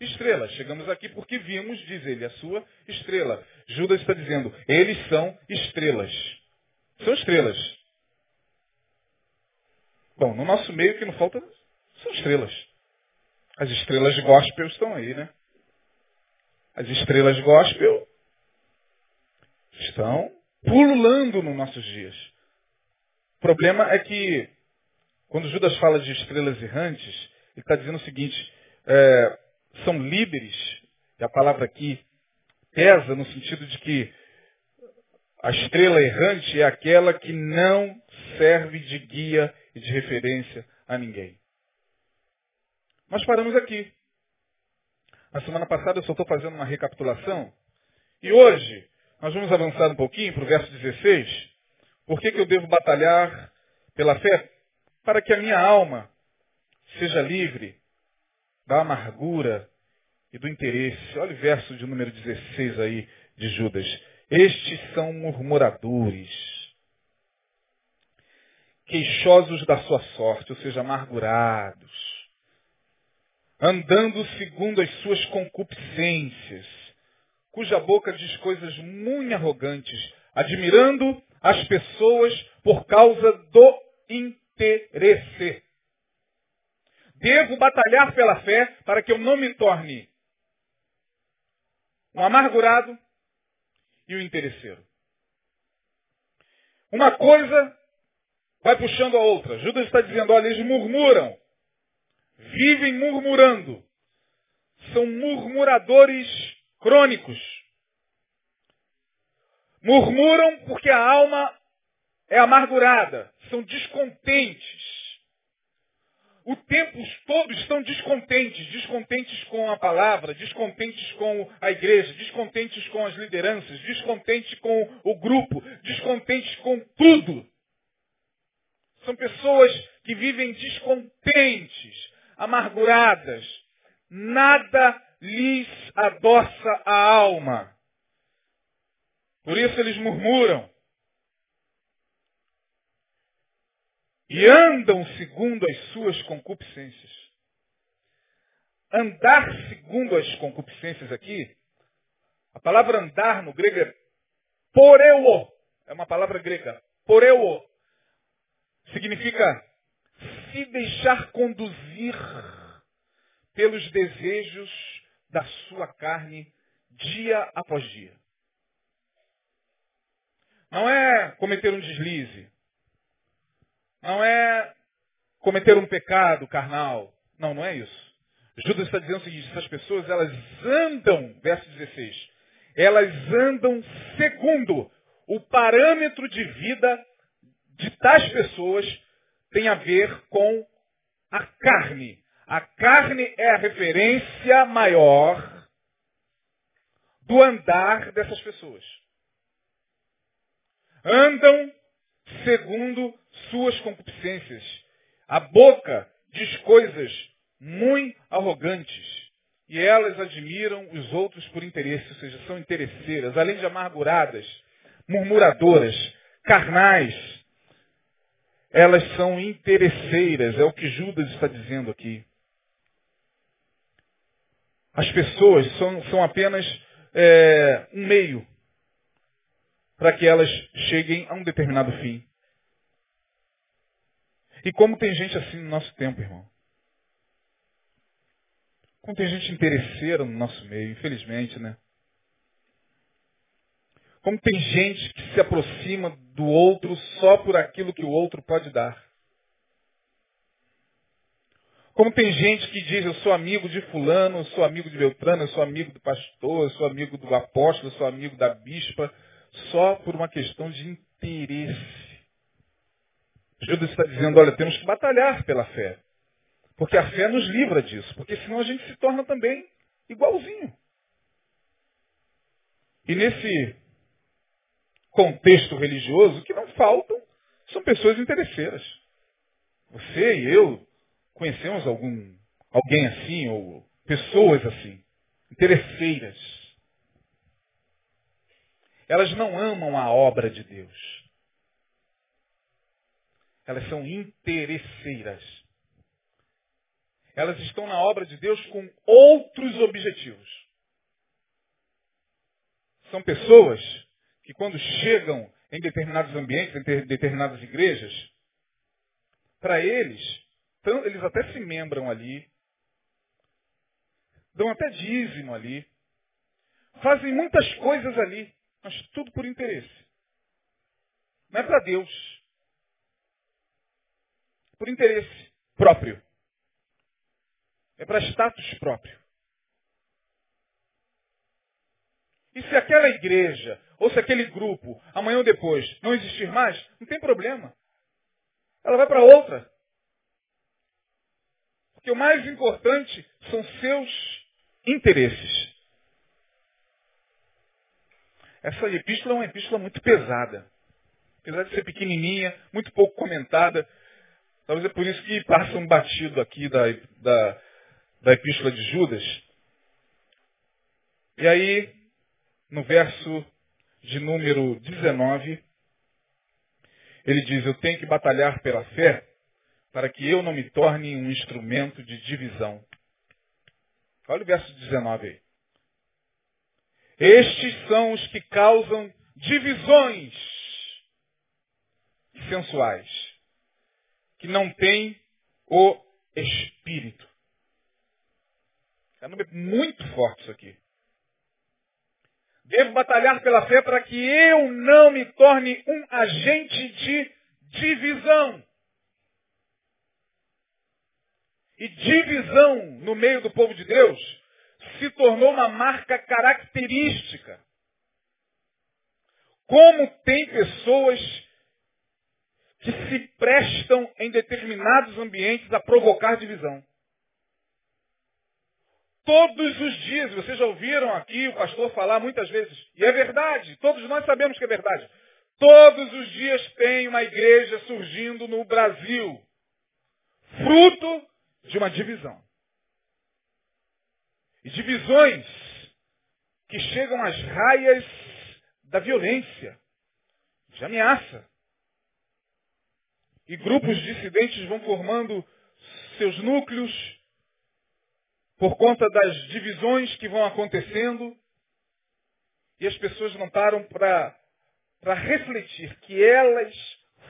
S1: estrela. Chegamos aqui porque vimos, diz ele, a sua estrela. Judas está dizendo, eles são estrelas. São estrelas. Bom, no nosso meio que não falta são estrelas. As estrelas gospel estão aí, né? As estrelas gospel estão pululando nos nossos dias. O problema é que quando Judas fala de estrelas errantes, ele está dizendo o seguinte, é, são líderes, e a palavra aqui pesa no sentido de que a estrela errante é aquela que não serve de guia e de referência a ninguém. Nós paramos aqui. Na semana passada eu só estou fazendo uma recapitulação. E hoje nós vamos avançar um pouquinho para o verso 16. Por que, que eu devo batalhar pela fé? para que a minha alma seja livre da amargura e do interesse. Olha o verso de número 16 aí de Judas. Estes são murmuradores, queixosos da sua sorte, ou seja, amargurados, andando segundo as suas concupiscências, cuja boca diz coisas muito arrogantes, admirando as pessoas por causa do interesse. Devo batalhar pela fé para que eu não me torne um amargurado e um interesseiro. Uma coisa vai puxando a outra. Judas está dizendo, olha, eles murmuram. Vivem murmurando. São murmuradores crônicos. Murmuram porque a alma é amargurada. São descontentes. O tempo todo estão descontentes, descontentes com a palavra, descontentes com a igreja, descontentes com as lideranças, descontentes com o grupo, descontentes com tudo. São pessoas que vivem descontentes, amarguradas. Nada lhes adoça a alma. Por isso eles murmuram. E andam segundo as suas concupiscências. Andar segundo as concupiscências aqui, a palavra andar no grego é poreuo. É uma palavra grega. Poreuo. Significa se deixar conduzir pelos desejos da sua carne dia após dia. Não é cometer um deslize. Não é cometer um pecado carnal. Não, não é isso. Judas está dizendo o seguinte, essas pessoas, elas andam, verso 16, elas andam segundo o parâmetro de vida de tais pessoas tem a ver com a carne. A carne é a referência maior do andar dessas pessoas. Andam segundo suas concupiscências. A boca diz coisas muito arrogantes. E elas admiram os outros por interesse, ou seja, são interesseiras, além de amarguradas, murmuradoras, carnais. Elas são interesseiras, é o que Judas está dizendo aqui. As pessoas são, são apenas é, um meio para que elas cheguem a um determinado fim. E como tem gente assim no nosso tempo, irmão. Como tem gente interesseira no nosso meio, infelizmente, né? Como tem gente que se aproxima do outro só por aquilo que o outro pode dar. Como tem gente que diz, eu sou amigo de fulano, eu sou amigo de Beltrano, eu sou amigo do pastor, eu sou amigo do apóstolo, eu sou amigo da bispa, só por uma questão de interesse. Judas está dizendo, olha, temos que batalhar pela fé. Porque a fé nos livra disso. Porque senão a gente se torna também igualzinho. E nesse contexto religioso, que não faltam, são pessoas interesseiras. Você e eu conhecemos algum, alguém assim, ou pessoas assim, interesseiras. Elas não amam a obra de Deus. Elas são interesseiras. Elas estão na obra de Deus com outros objetivos. São pessoas que quando chegam em determinados ambientes, em determinadas igrejas, para eles, eles até se membram ali, dão até dízimo ali, fazem muitas coisas ali, mas tudo por interesse. Não é para Deus por interesse próprio. É para status próprio. E se aquela igreja, ou se aquele grupo, amanhã ou depois, não existir mais, não tem problema. Ela vai para outra. Porque o mais importante são seus interesses. Essa epístola é uma epístola muito pesada. Apesar de ser pequenininha, muito pouco comentada, Talvez é por isso que passa um batido aqui da, da, da epístola de Judas. E aí, no verso de número 19, ele diz, eu tenho que batalhar pela fé para que eu não me torne um instrumento de divisão. Olha o verso 19 aí. Estes são os que causam divisões sensuais que não tem o Espírito. É muito forte isso aqui. Devo batalhar pela fé para que eu não me torne um agente de divisão. E divisão no meio do povo de Deus se tornou uma marca característica. Como tem pessoas que se prestam em determinados ambientes a provocar divisão. Todos os dias, vocês já ouviram aqui o pastor falar muitas vezes, e é verdade, todos nós sabemos que é verdade. Todos os dias tem uma igreja surgindo no Brasil, fruto de uma divisão. E divisões que chegam às raias da violência, de ameaça. E grupos dissidentes vão formando seus núcleos por conta das divisões que vão acontecendo. E as pessoas não param para refletir que elas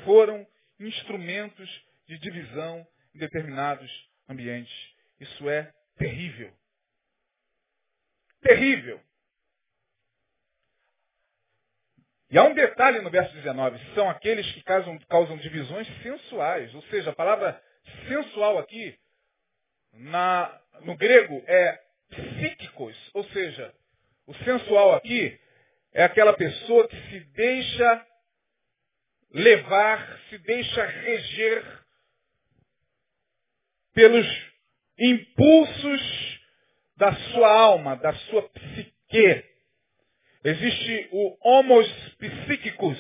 S1: foram instrumentos de divisão em determinados ambientes. Isso é terrível. Terrível. E há um detalhe no verso 19, são aqueles que causam, causam divisões sensuais. Ou seja, a palavra sensual aqui, na, no grego, é psíquicos. Ou seja, o sensual aqui é aquela pessoa que se deixa levar, se deixa reger pelos impulsos da sua alma, da sua psique. Existe o homos psíquicos,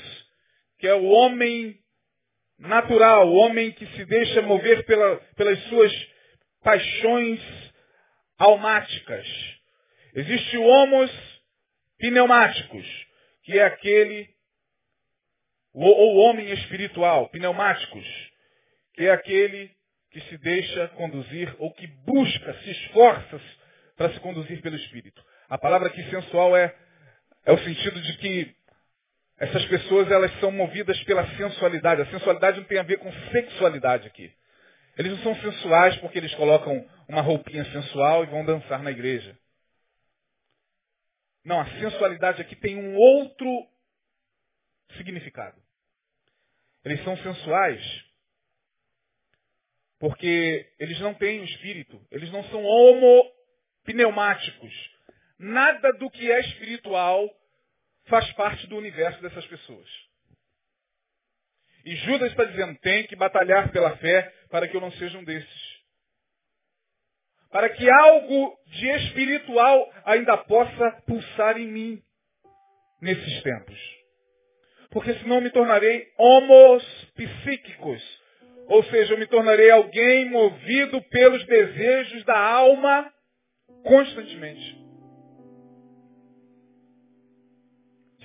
S1: que é o homem natural, o homem que se deixa mover pela, pelas suas paixões almáticas. Existe o homos pneumáticos, que é aquele, ou homem espiritual, pneumáticos, que é aquele que se deixa conduzir ou que busca, se esforça para se conduzir pelo Espírito. A palavra aqui sensual é é o sentido de que essas pessoas elas são movidas pela sensualidade. A sensualidade não tem a ver com sexualidade aqui. Eles não são sensuais porque eles colocam uma roupinha sensual e vão dançar na igreja. Não, a sensualidade aqui tem um outro significado. Eles são sensuais porque eles não têm o espírito. Eles não são homopneumáticos. Nada do que é espiritual faz parte do universo dessas pessoas. E Judas está dizendo, tem que batalhar pela fé para que eu não seja um desses. Para que algo de espiritual ainda possa pulsar em mim nesses tempos. Porque senão me tornarei homos psíquicos. Ou seja, eu me tornarei alguém movido pelos desejos da alma constantemente.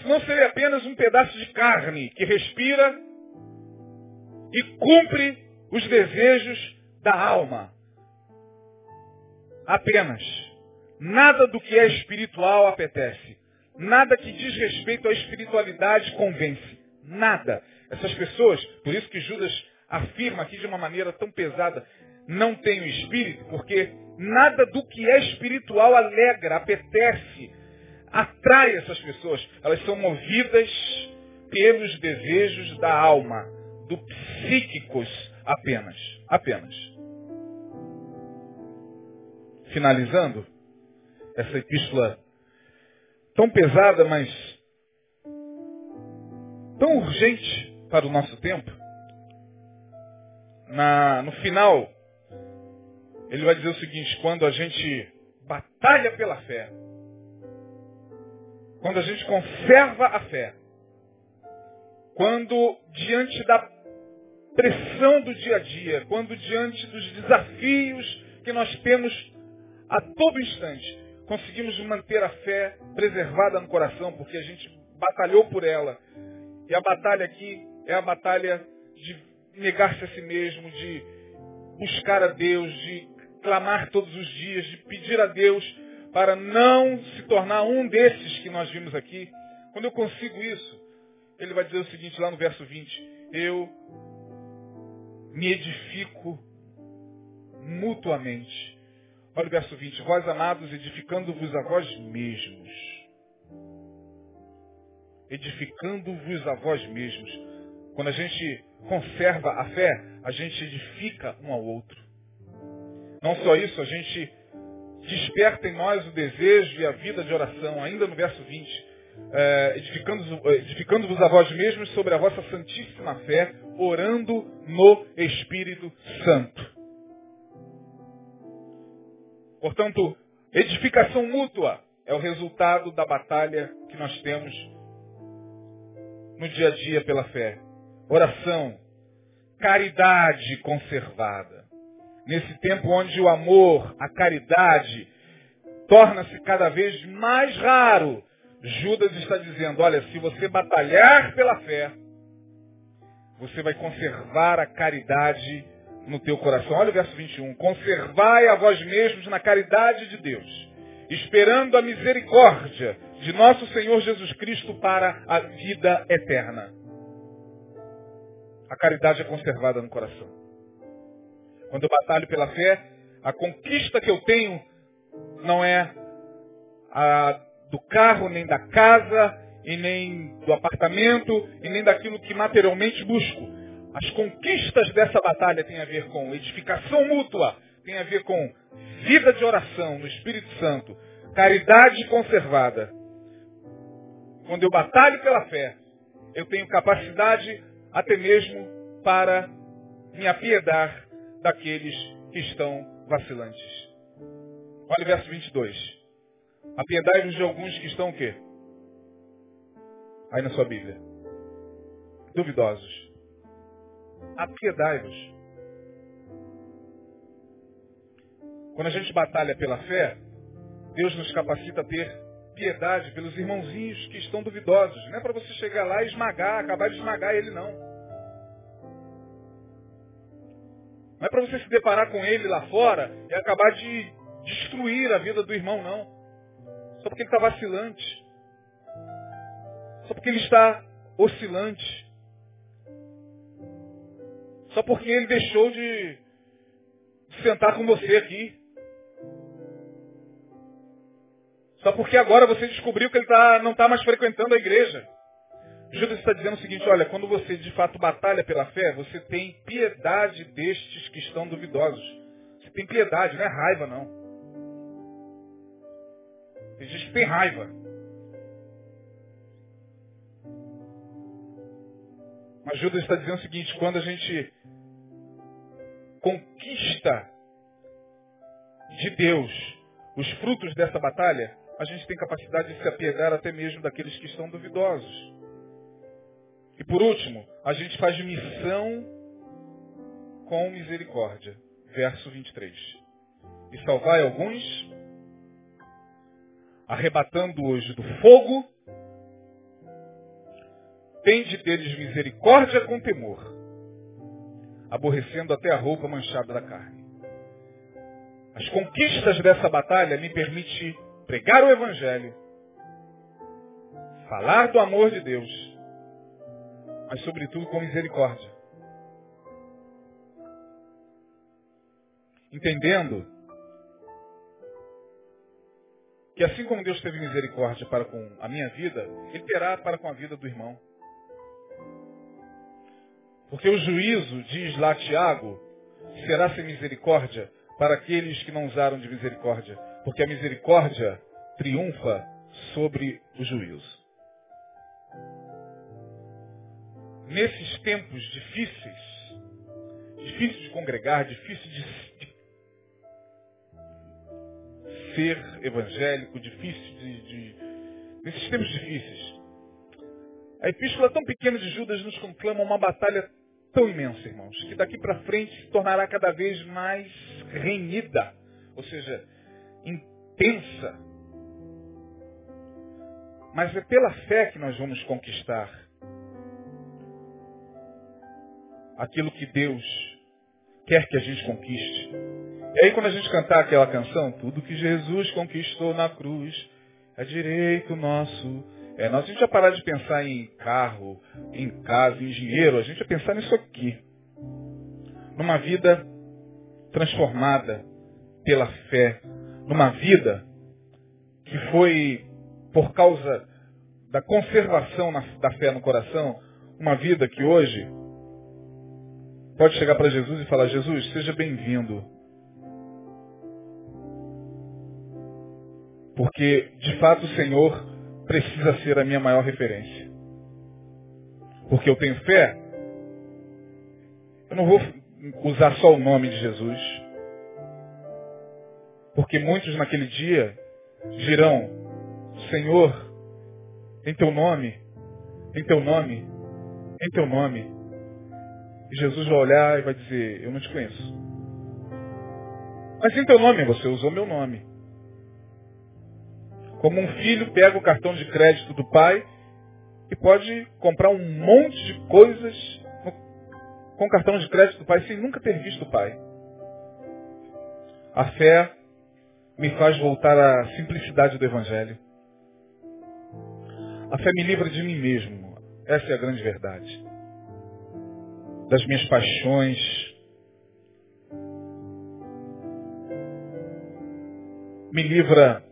S1: Senão seria apenas um pedaço de carne que respira e cumpre os desejos da alma. Apenas. Nada do que é espiritual apetece. Nada que diz respeito à espiritualidade convence. Nada. Essas pessoas, por isso que Judas afirma aqui de uma maneira tão pesada, não tem o espírito, porque nada do que é espiritual alegra, apetece, atrai essas pessoas. Elas são movidas pelos desejos da alma, do psíquicos apenas. Apenas. Finalizando essa epístola tão pesada, mas tão urgente para o nosso tempo. Na, no final, ele vai dizer o seguinte, quando a gente batalha pela fé, quando a gente conserva a fé, quando diante da pressão do dia a dia, quando diante dos desafios que nós temos a todo instante, conseguimos manter a fé preservada no coração, porque a gente batalhou por ela. E a batalha aqui é a batalha de negar-se a si mesmo, de buscar a Deus, de clamar todos os dias, de pedir a Deus para não se tornar um desses que nós vimos aqui. Quando eu consigo isso, ele vai dizer o seguinte lá no verso 20, eu me edifico mutuamente. Olha o verso 20, vós amados, edificando-vos a vós mesmos. edificando-vos a vós mesmos. Quando a gente conserva a fé, a gente edifica um ao outro. Não só isso, a gente desperta em nós o desejo e a vida de oração, ainda no verso 20, é, edificando-vos edificando a vós mesmos sobre a vossa santíssima fé, orando no Espírito Santo. Portanto, edificação mútua é o resultado da batalha que nós temos no dia a dia pela fé. Oração, caridade conservada. Nesse tempo onde o amor, a caridade, torna-se cada vez mais raro, Judas está dizendo, olha, se você batalhar pela fé, você vai conservar a caridade no teu coração. Olha o verso 21. Conservai a vós mesmos na caridade de Deus, esperando a misericórdia de nosso Senhor Jesus Cristo para a vida eterna. A caridade é conservada no coração. Quando eu batalho pela fé, a conquista que eu tenho não é a do carro, nem da casa, e nem do apartamento, e nem daquilo que materialmente busco. As conquistas dessa batalha têm a ver com edificação mútua, tem a ver com vida de oração no Espírito Santo, caridade conservada. Quando eu batalho pela fé, eu tenho capacidade até mesmo para me apiedar daqueles que estão vacilantes. Olha o verso 22. Apiedai-vos de alguns que estão o quê? Aí na sua Bíblia. Duvidosos. Apiedai-vos. Quando a gente batalha pela fé, Deus nos capacita a ter piedade pelos irmãozinhos que estão duvidosos. Não é para você chegar lá e esmagar, acabar de esmagar ele, não. Não é para você se deparar com ele lá fora e acabar de destruir a vida do irmão, não. Só porque ele está vacilante. Só porque ele está oscilante. Só porque ele deixou de sentar com você aqui. Só porque agora você descobriu que ele tá, não está mais frequentando a igreja. Judas está dizendo o seguinte, olha, quando você de fato batalha pela fé, você tem piedade destes que estão duvidosos. Você tem piedade, não é raiva não. Tem gente que tem raiva. Mas Judas está dizendo o seguinte, quando a gente conquista de Deus os frutos dessa batalha, a gente tem capacidade de se apiedar até mesmo daqueles que estão duvidosos. E por último, a gente faz missão com misericórdia. Verso 23. E salvai alguns, arrebatando-os do fogo, tende deles misericórdia com temor, aborrecendo até a roupa manchada da carne. As conquistas dessa batalha me permitem pregar o Evangelho, falar do amor de Deus, mas sobretudo com misericórdia. Entendendo que assim como Deus teve misericórdia para com a minha vida, Ele terá para com a vida do irmão. Porque o juízo, diz lá Tiago, será sem misericórdia para aqueles que não usaram de misericórdia, porque a misericórdia triunfa sobre o juízo. Nesses tempos difíceis, difíceis de congregar, difíceis de, de ser evangélico, difícil de, de, nesses tempos difíceis. A epístola tão pequena de Judas nos conclama uma batalha tão imensa, irmãos, que daqui para frente se tornará cada vez mais renhida, ou seja, intensa. Mas é pela fé que nós vamos conquistar aquilo que Deus quer que a gente conquiste. E aí quando a gente cantar aquela canção, tudo que Jesus conquistou na cruz é direito nosso é, nós a gente vai parar de pensar em carro, em casa, em dinheiro, a gente vai pensar nisso aqui. Numa vida transformada pela fé. Numa vida que foi por causa da conservação na, da fé no coração, uma vida que hoje pode chegar para Jesus e falar, Jesus, seja bem-vindo. Porque, de fato, o Senhor precisa ser a minha maior referência. Porque eu tenho fé, eu não vou usar só o nome de Jesus. Porque muitos naquele dia dirão, Senhor, em teu nome, em teu nome, em teu nome. E Jesus vai olhar e vai dizer, eu não te conheço. Mas em teu nome, você usou meu nome. Como um filho pega o cartão de crédito do pai e pode comprar um monte de coisas com o cartão de crédito do pai sem nunca ter visto o pai. A fé me faz voltar à simplicidade do Evangelho. A fé me livra de mim mesmo. Essa é a grande verdade. Das minhas paixões. Me livra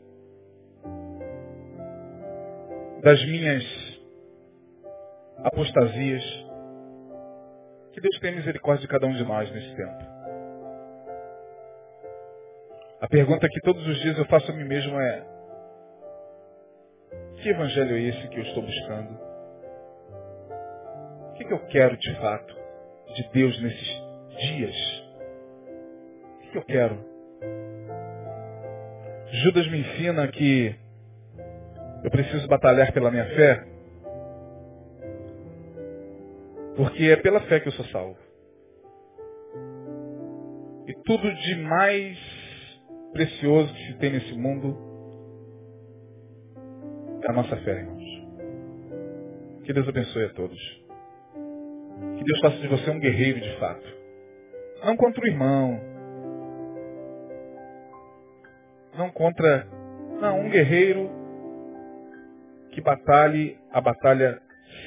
S1: das minhas apostasias. Que Deus tenha misericórdia de cada um de nós nesse tempo. A pergunta que todos os dias eu faço a mim mesmo é: que evangelho é esse que eu estou buscando? O que, que eu quero de fato de Deus nesses dias? O que, que eu quero? Judas me ensina que eu preciso batalhar pela minha fé, porque é pela fé que eu sou salvo. E tudo de mais precioso que se tem nesse mundo a nossa fé, irmãos. Que Deus abençoe a todos. Que Deus faça de você um guerreiro de fato. Não contra o irmão. Não contra. Não, um guerreiro que batalhe a batalha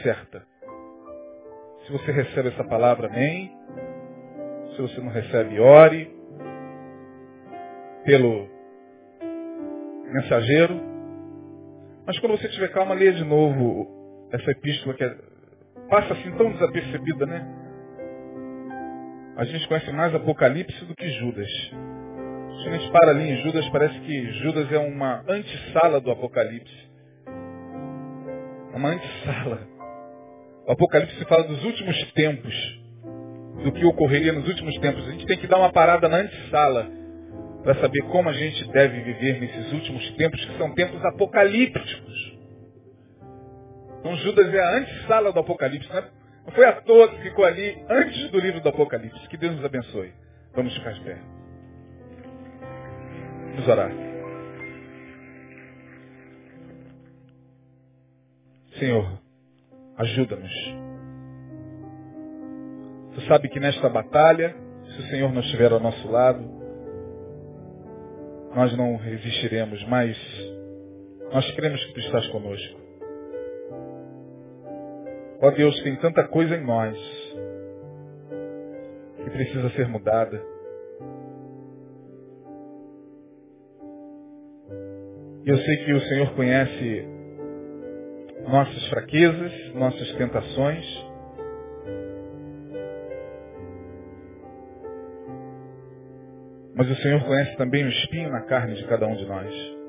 S1: certa. Se você recebe essa palavra, amém. Se você não recebe, ore pelo mensageiro mas quando você tiver calma, leia de novo essa epístola que é, passa assim tão desapercebida, né? A gente conhece mais Apocalipse do que Judas. Se a gente para ali em Judas, parece que Judas é uma antessala do Apocalipse. É uma antessala. O Apocalipse fala dos últimos tempos, do que ocorreria nos últimos tempos. A gente tem que dar uma parada na antessala para saber como a gente deve viver nesses últimos tempos, que são tempos apocalípticos. Então Judas é a antessala do Apocalipse. Né? Não foi à toa que ficou ali antes do livro do Apocalipse. Que Deus nos abençoe. Vamos ficar de pé. Vamos orar. Senhor, ajuda-nos. Tu sabe que nesta batalha, se o Senhor não estiver ao nosso lado, nós não resistiremos, mas nós cremos que Tu estás conosco. Ó Deus, tem tanta coisa em nós que precisa ser mudada. Eu sei que o Senhor conhece nossas fraquezas, nossas tentações. Mas o Senhor conhece também o espinho na carne de cada um de nós.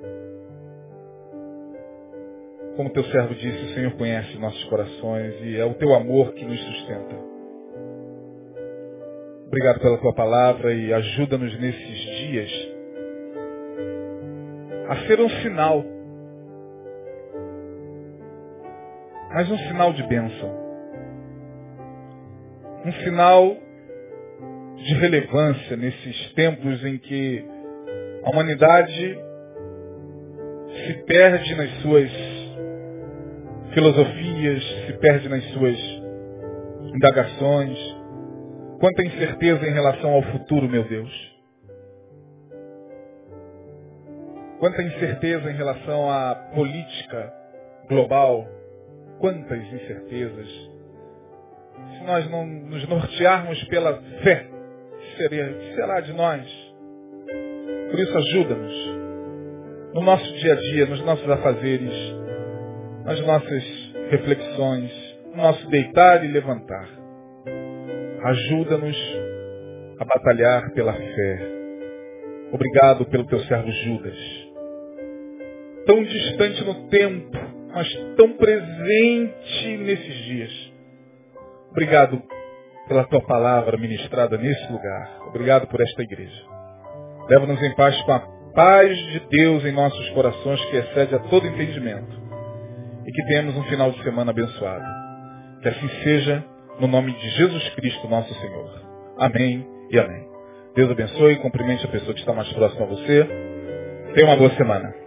S1: Como teu servo disse, o Senhor conhece nossos corações e é o teu amor que nos sustenta. Obrigado pela tua palavra e ajuda-nos nesses dias a ser um sinal. Mas um sinal de bênção. Um sinal de relevância nesses tempos em que a humanidade se perde nas suas filosofias, se perde nas suas indagações. Quanta incerteza em relação ao futuro, meu Deus. Quanta incerteza em relação à política global. Quantas incertezas. Se nós não nos nortearmos pela fé, seria, será de nós? Por isso ajuda-nos no nosso dia a dia, nos nossos afazeres, nas nossas reflexões, no nosso deitar e levantar. Ajuda-nos a batalhar pela fé. Obrigado pelo teu servo Judas. Tão distante no tempo, mas tão presente nesses dias. Obrigado pela tua palavra ministrada nesse lugar. Obrigado por esta igreja. Leva-nos em paz com a paz de Deus em nossos corações que excede a todo entendimento. E que tenhamos um final de semana abençoado. Que assim seja, no nome de Jesus Cristo, nosso Senhor. Amém e amém. Deus abençoe e cumprimente a pessoa que está mais próxima a você. Tenha uma boa semana.